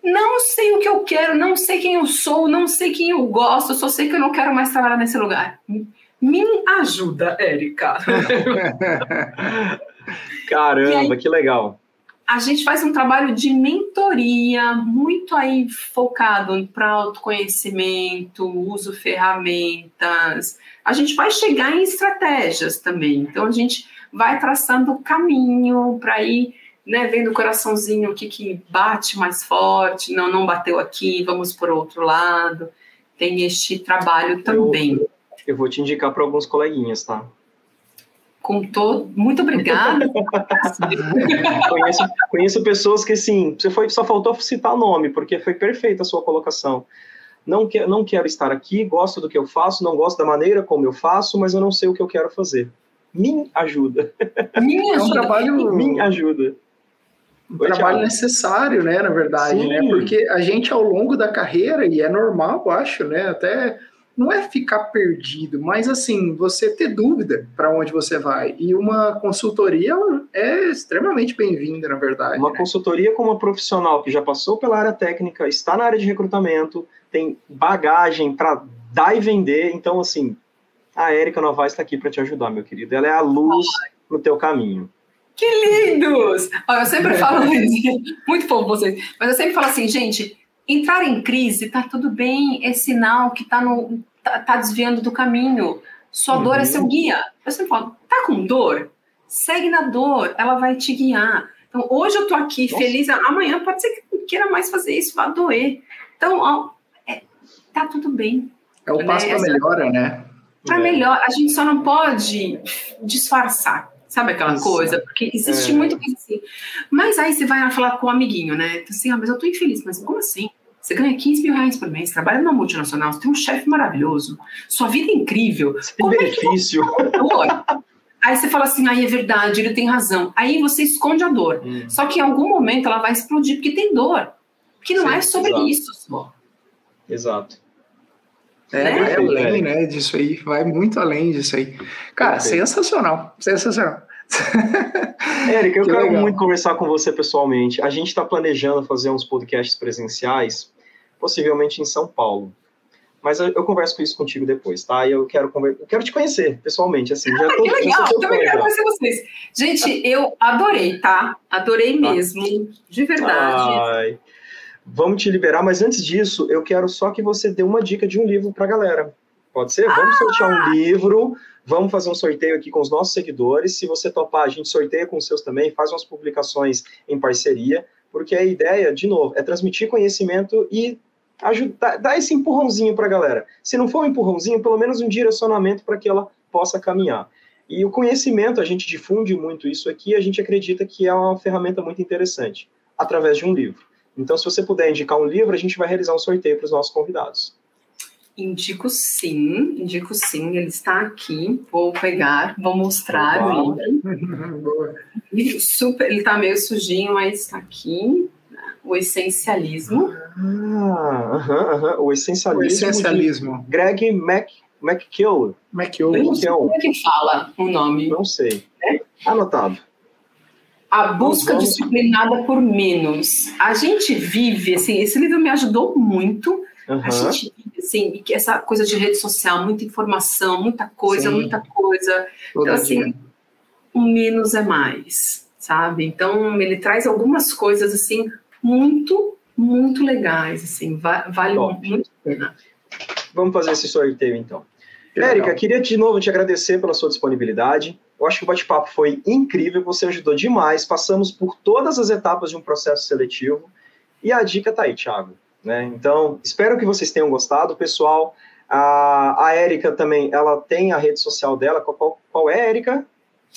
Não sei o que eu quero, não sei quem eu sou, não sei quem eu gosto, só sei que eu não quero mais trabalhar nesse lugar. Me ajuda, Érica. Caramba, aí, que legal a gente faz um trabalho de mentoria muito aí focado para autoconhecimento, uso ferramentas. A gente vai chegar em estratégias também. Então a gente vai traçando o caminho para ir, né, vendo o coraçãozinho o que, que bate mais forte, não, não bateu aqui, vamos por outro lado. Tem este trabalho também. Eu, eu vou te indicar para alguns coleguinhas, tá? Com todo. Muito obrigada. conheço, conheço pessoas que, sim, você foi, só faltou citar o nome, porque foi perfeita a sua colocação. Não, que, não quero estar aqui, gosto do que eu faço, não gosto da maneira como eu faço, mas eu não sei o que eu quero fazer. Me ajuda. Me ajuda. É um trabalho. Me ajuda. Um Oi, trabalho Thiago. necessário, né, na verdade, Sim. né? Porque a gente, ao longo da carreira, e é normal, eu acho, né? Até não é ficar perdido, mas assim, você ter dúvida para onde você vai. E uma consultoria é extremamente bem-vinda, na verdade. Uma né? consultoria com uma profissional que já passou pela área técnica, está na área de recrutamento, tem bagagem para dar e vender. Então, assim, a Érica Novaes está aqui para te ajudar, meu querido. Ela é a luz no teu caminho. Que lindos! Eu sempre falo muito bom vocês, mas eu sempre falo assim, gente, Entrar em crise, tá tudo bem, é sinal que tá, no, tá, tá desviando do caminho. Sua uhum. dor é seu guia. Eu sempre falo, tá com dor? Segue na dor, ela vai te guiar. Então, hoje eu tô aqui Nossa. feliz, amanhã pode ser que não queira mais fazer isso, vai doer. Então, ó, é, tá tudo bem. É o passo né? para melhora, né? Para é. melhor, a gente só não pode disfarçar. Sabe aquela Isso. coisa? Porque existe é. muito assim. Mas aí você vai falar com um amiguinho, né? Então, assim, ah, mas eu tô infeliz. Mas como assim? Você ganha 15 mil reais por mês, trabalha numa multinacional, você tem um chefe maravilhoso, sua vida é incrível. Você tem como benefício. É aí você fala assim, aí é verdade, ele tem razão. Aí você esconde a dor. Hum. Só que em algum momento ela vai explodir, porque tem dor. Que não Sim, é sobre exato. isso só. Exato. É, né? é além, né, disso aí, vai muito além disso aí. Cara, Perfeito. sensacional, sensacional. Érica, eu que quero legal. muito conversar com você pessoalmente. A gente está planejando fazer uns podcasts presenciais, possivelmente em São Paulo. Mas eu, eu converso com isso contigo depois, tá? E eu quero, eu quero te conhecer pessoalmente, assim. Já tô, que legal, eu também quero conhecer vocês. Gente, eu adorei, tá? Adorei tá. mesmo, de verdade. Ai. Vamos te liberar, mas antes disso, eu quero só que você dê uma dica de um livro para a galera. Pode ser? Vamos ah! sortear um livro, vamos fazer um sorteio aqui com os nossos seguidores. Se você topar, a gente sorteia com os seus também, faz umas publicações em parceria, porque a ideia, de novo, é transmitir conhecimento e ajudar, dar esse empurrãozinho para a galera. Se não for um empurrãozinho, pelo menos um direcionamento para que ela possa caminhar. E o conhecimento, a gente difunde muito isso aqui, a gente acredita que é uma ferramenta muito interessante, através de um livro. Então, se você puder indicar um livro, a gente vai realizar um sorteio para os nossos convidados. Indico sim, indico sim, ele está aqui. Vou pegar, vou mostrar o livro. Super, ele está meio sujinho, mas está aqui. O essencialismo. Ah, uh -huh, uh -huh. o essencialismo. O essencialismo. Greg Mac, McKill. McKill. Como é que fala o nome? Não sei. É? Anotado. A busca vamos... disciplinada por menos. A gente vive, assim, esse livro me ajudou muito. Uhum. A gente vive, assim, essa coisa de rede social, muita informação, muita coisa, Sim. muita coisa. Todo então, assim, dia. o menos é mais, sabe? Então, ele traz algumas coisas, assim, muito, muito legais, assim, vale Top. muito a pena. Vamos fazer esse sorteio, então. Érica, queria de novo te agradecer pela sua disponibilidade. Eu acho que o bate-papo foi incrível, você ajudou demais. Passamos por todas as etapas de um processo seletivo. E a dica tá aí, Thiago. Né? Então, espero que vocês tenham gostado, pessoal. A, a Érica também, ela tem a rede social dela. Qual, qual é, Érica?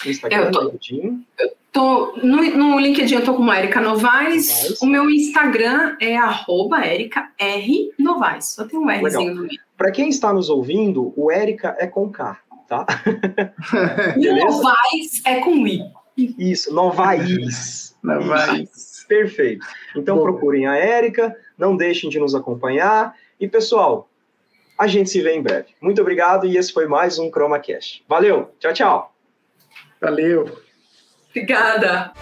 Instagram, eu tô, LinkedIn? Eu tô, no, no LinkedIn eu tô como Érica Novaes. Novaes. O meu Instagram é arroba R Novaes. Só tem um Rzinho no meio. Para quem está nos ouvindo, o Érica é com K, tá? e Novaes é com I. Isso, Novaes. Novaes. Perfeito. Então Bom. procurem a Érica, não deixem de nos acompanhar. E pessoal, a gente se vê em breve. Muito obrigado e esse foi mais um ChromaCast. Valeu, tchau, tchau. Valeu. Obrigada.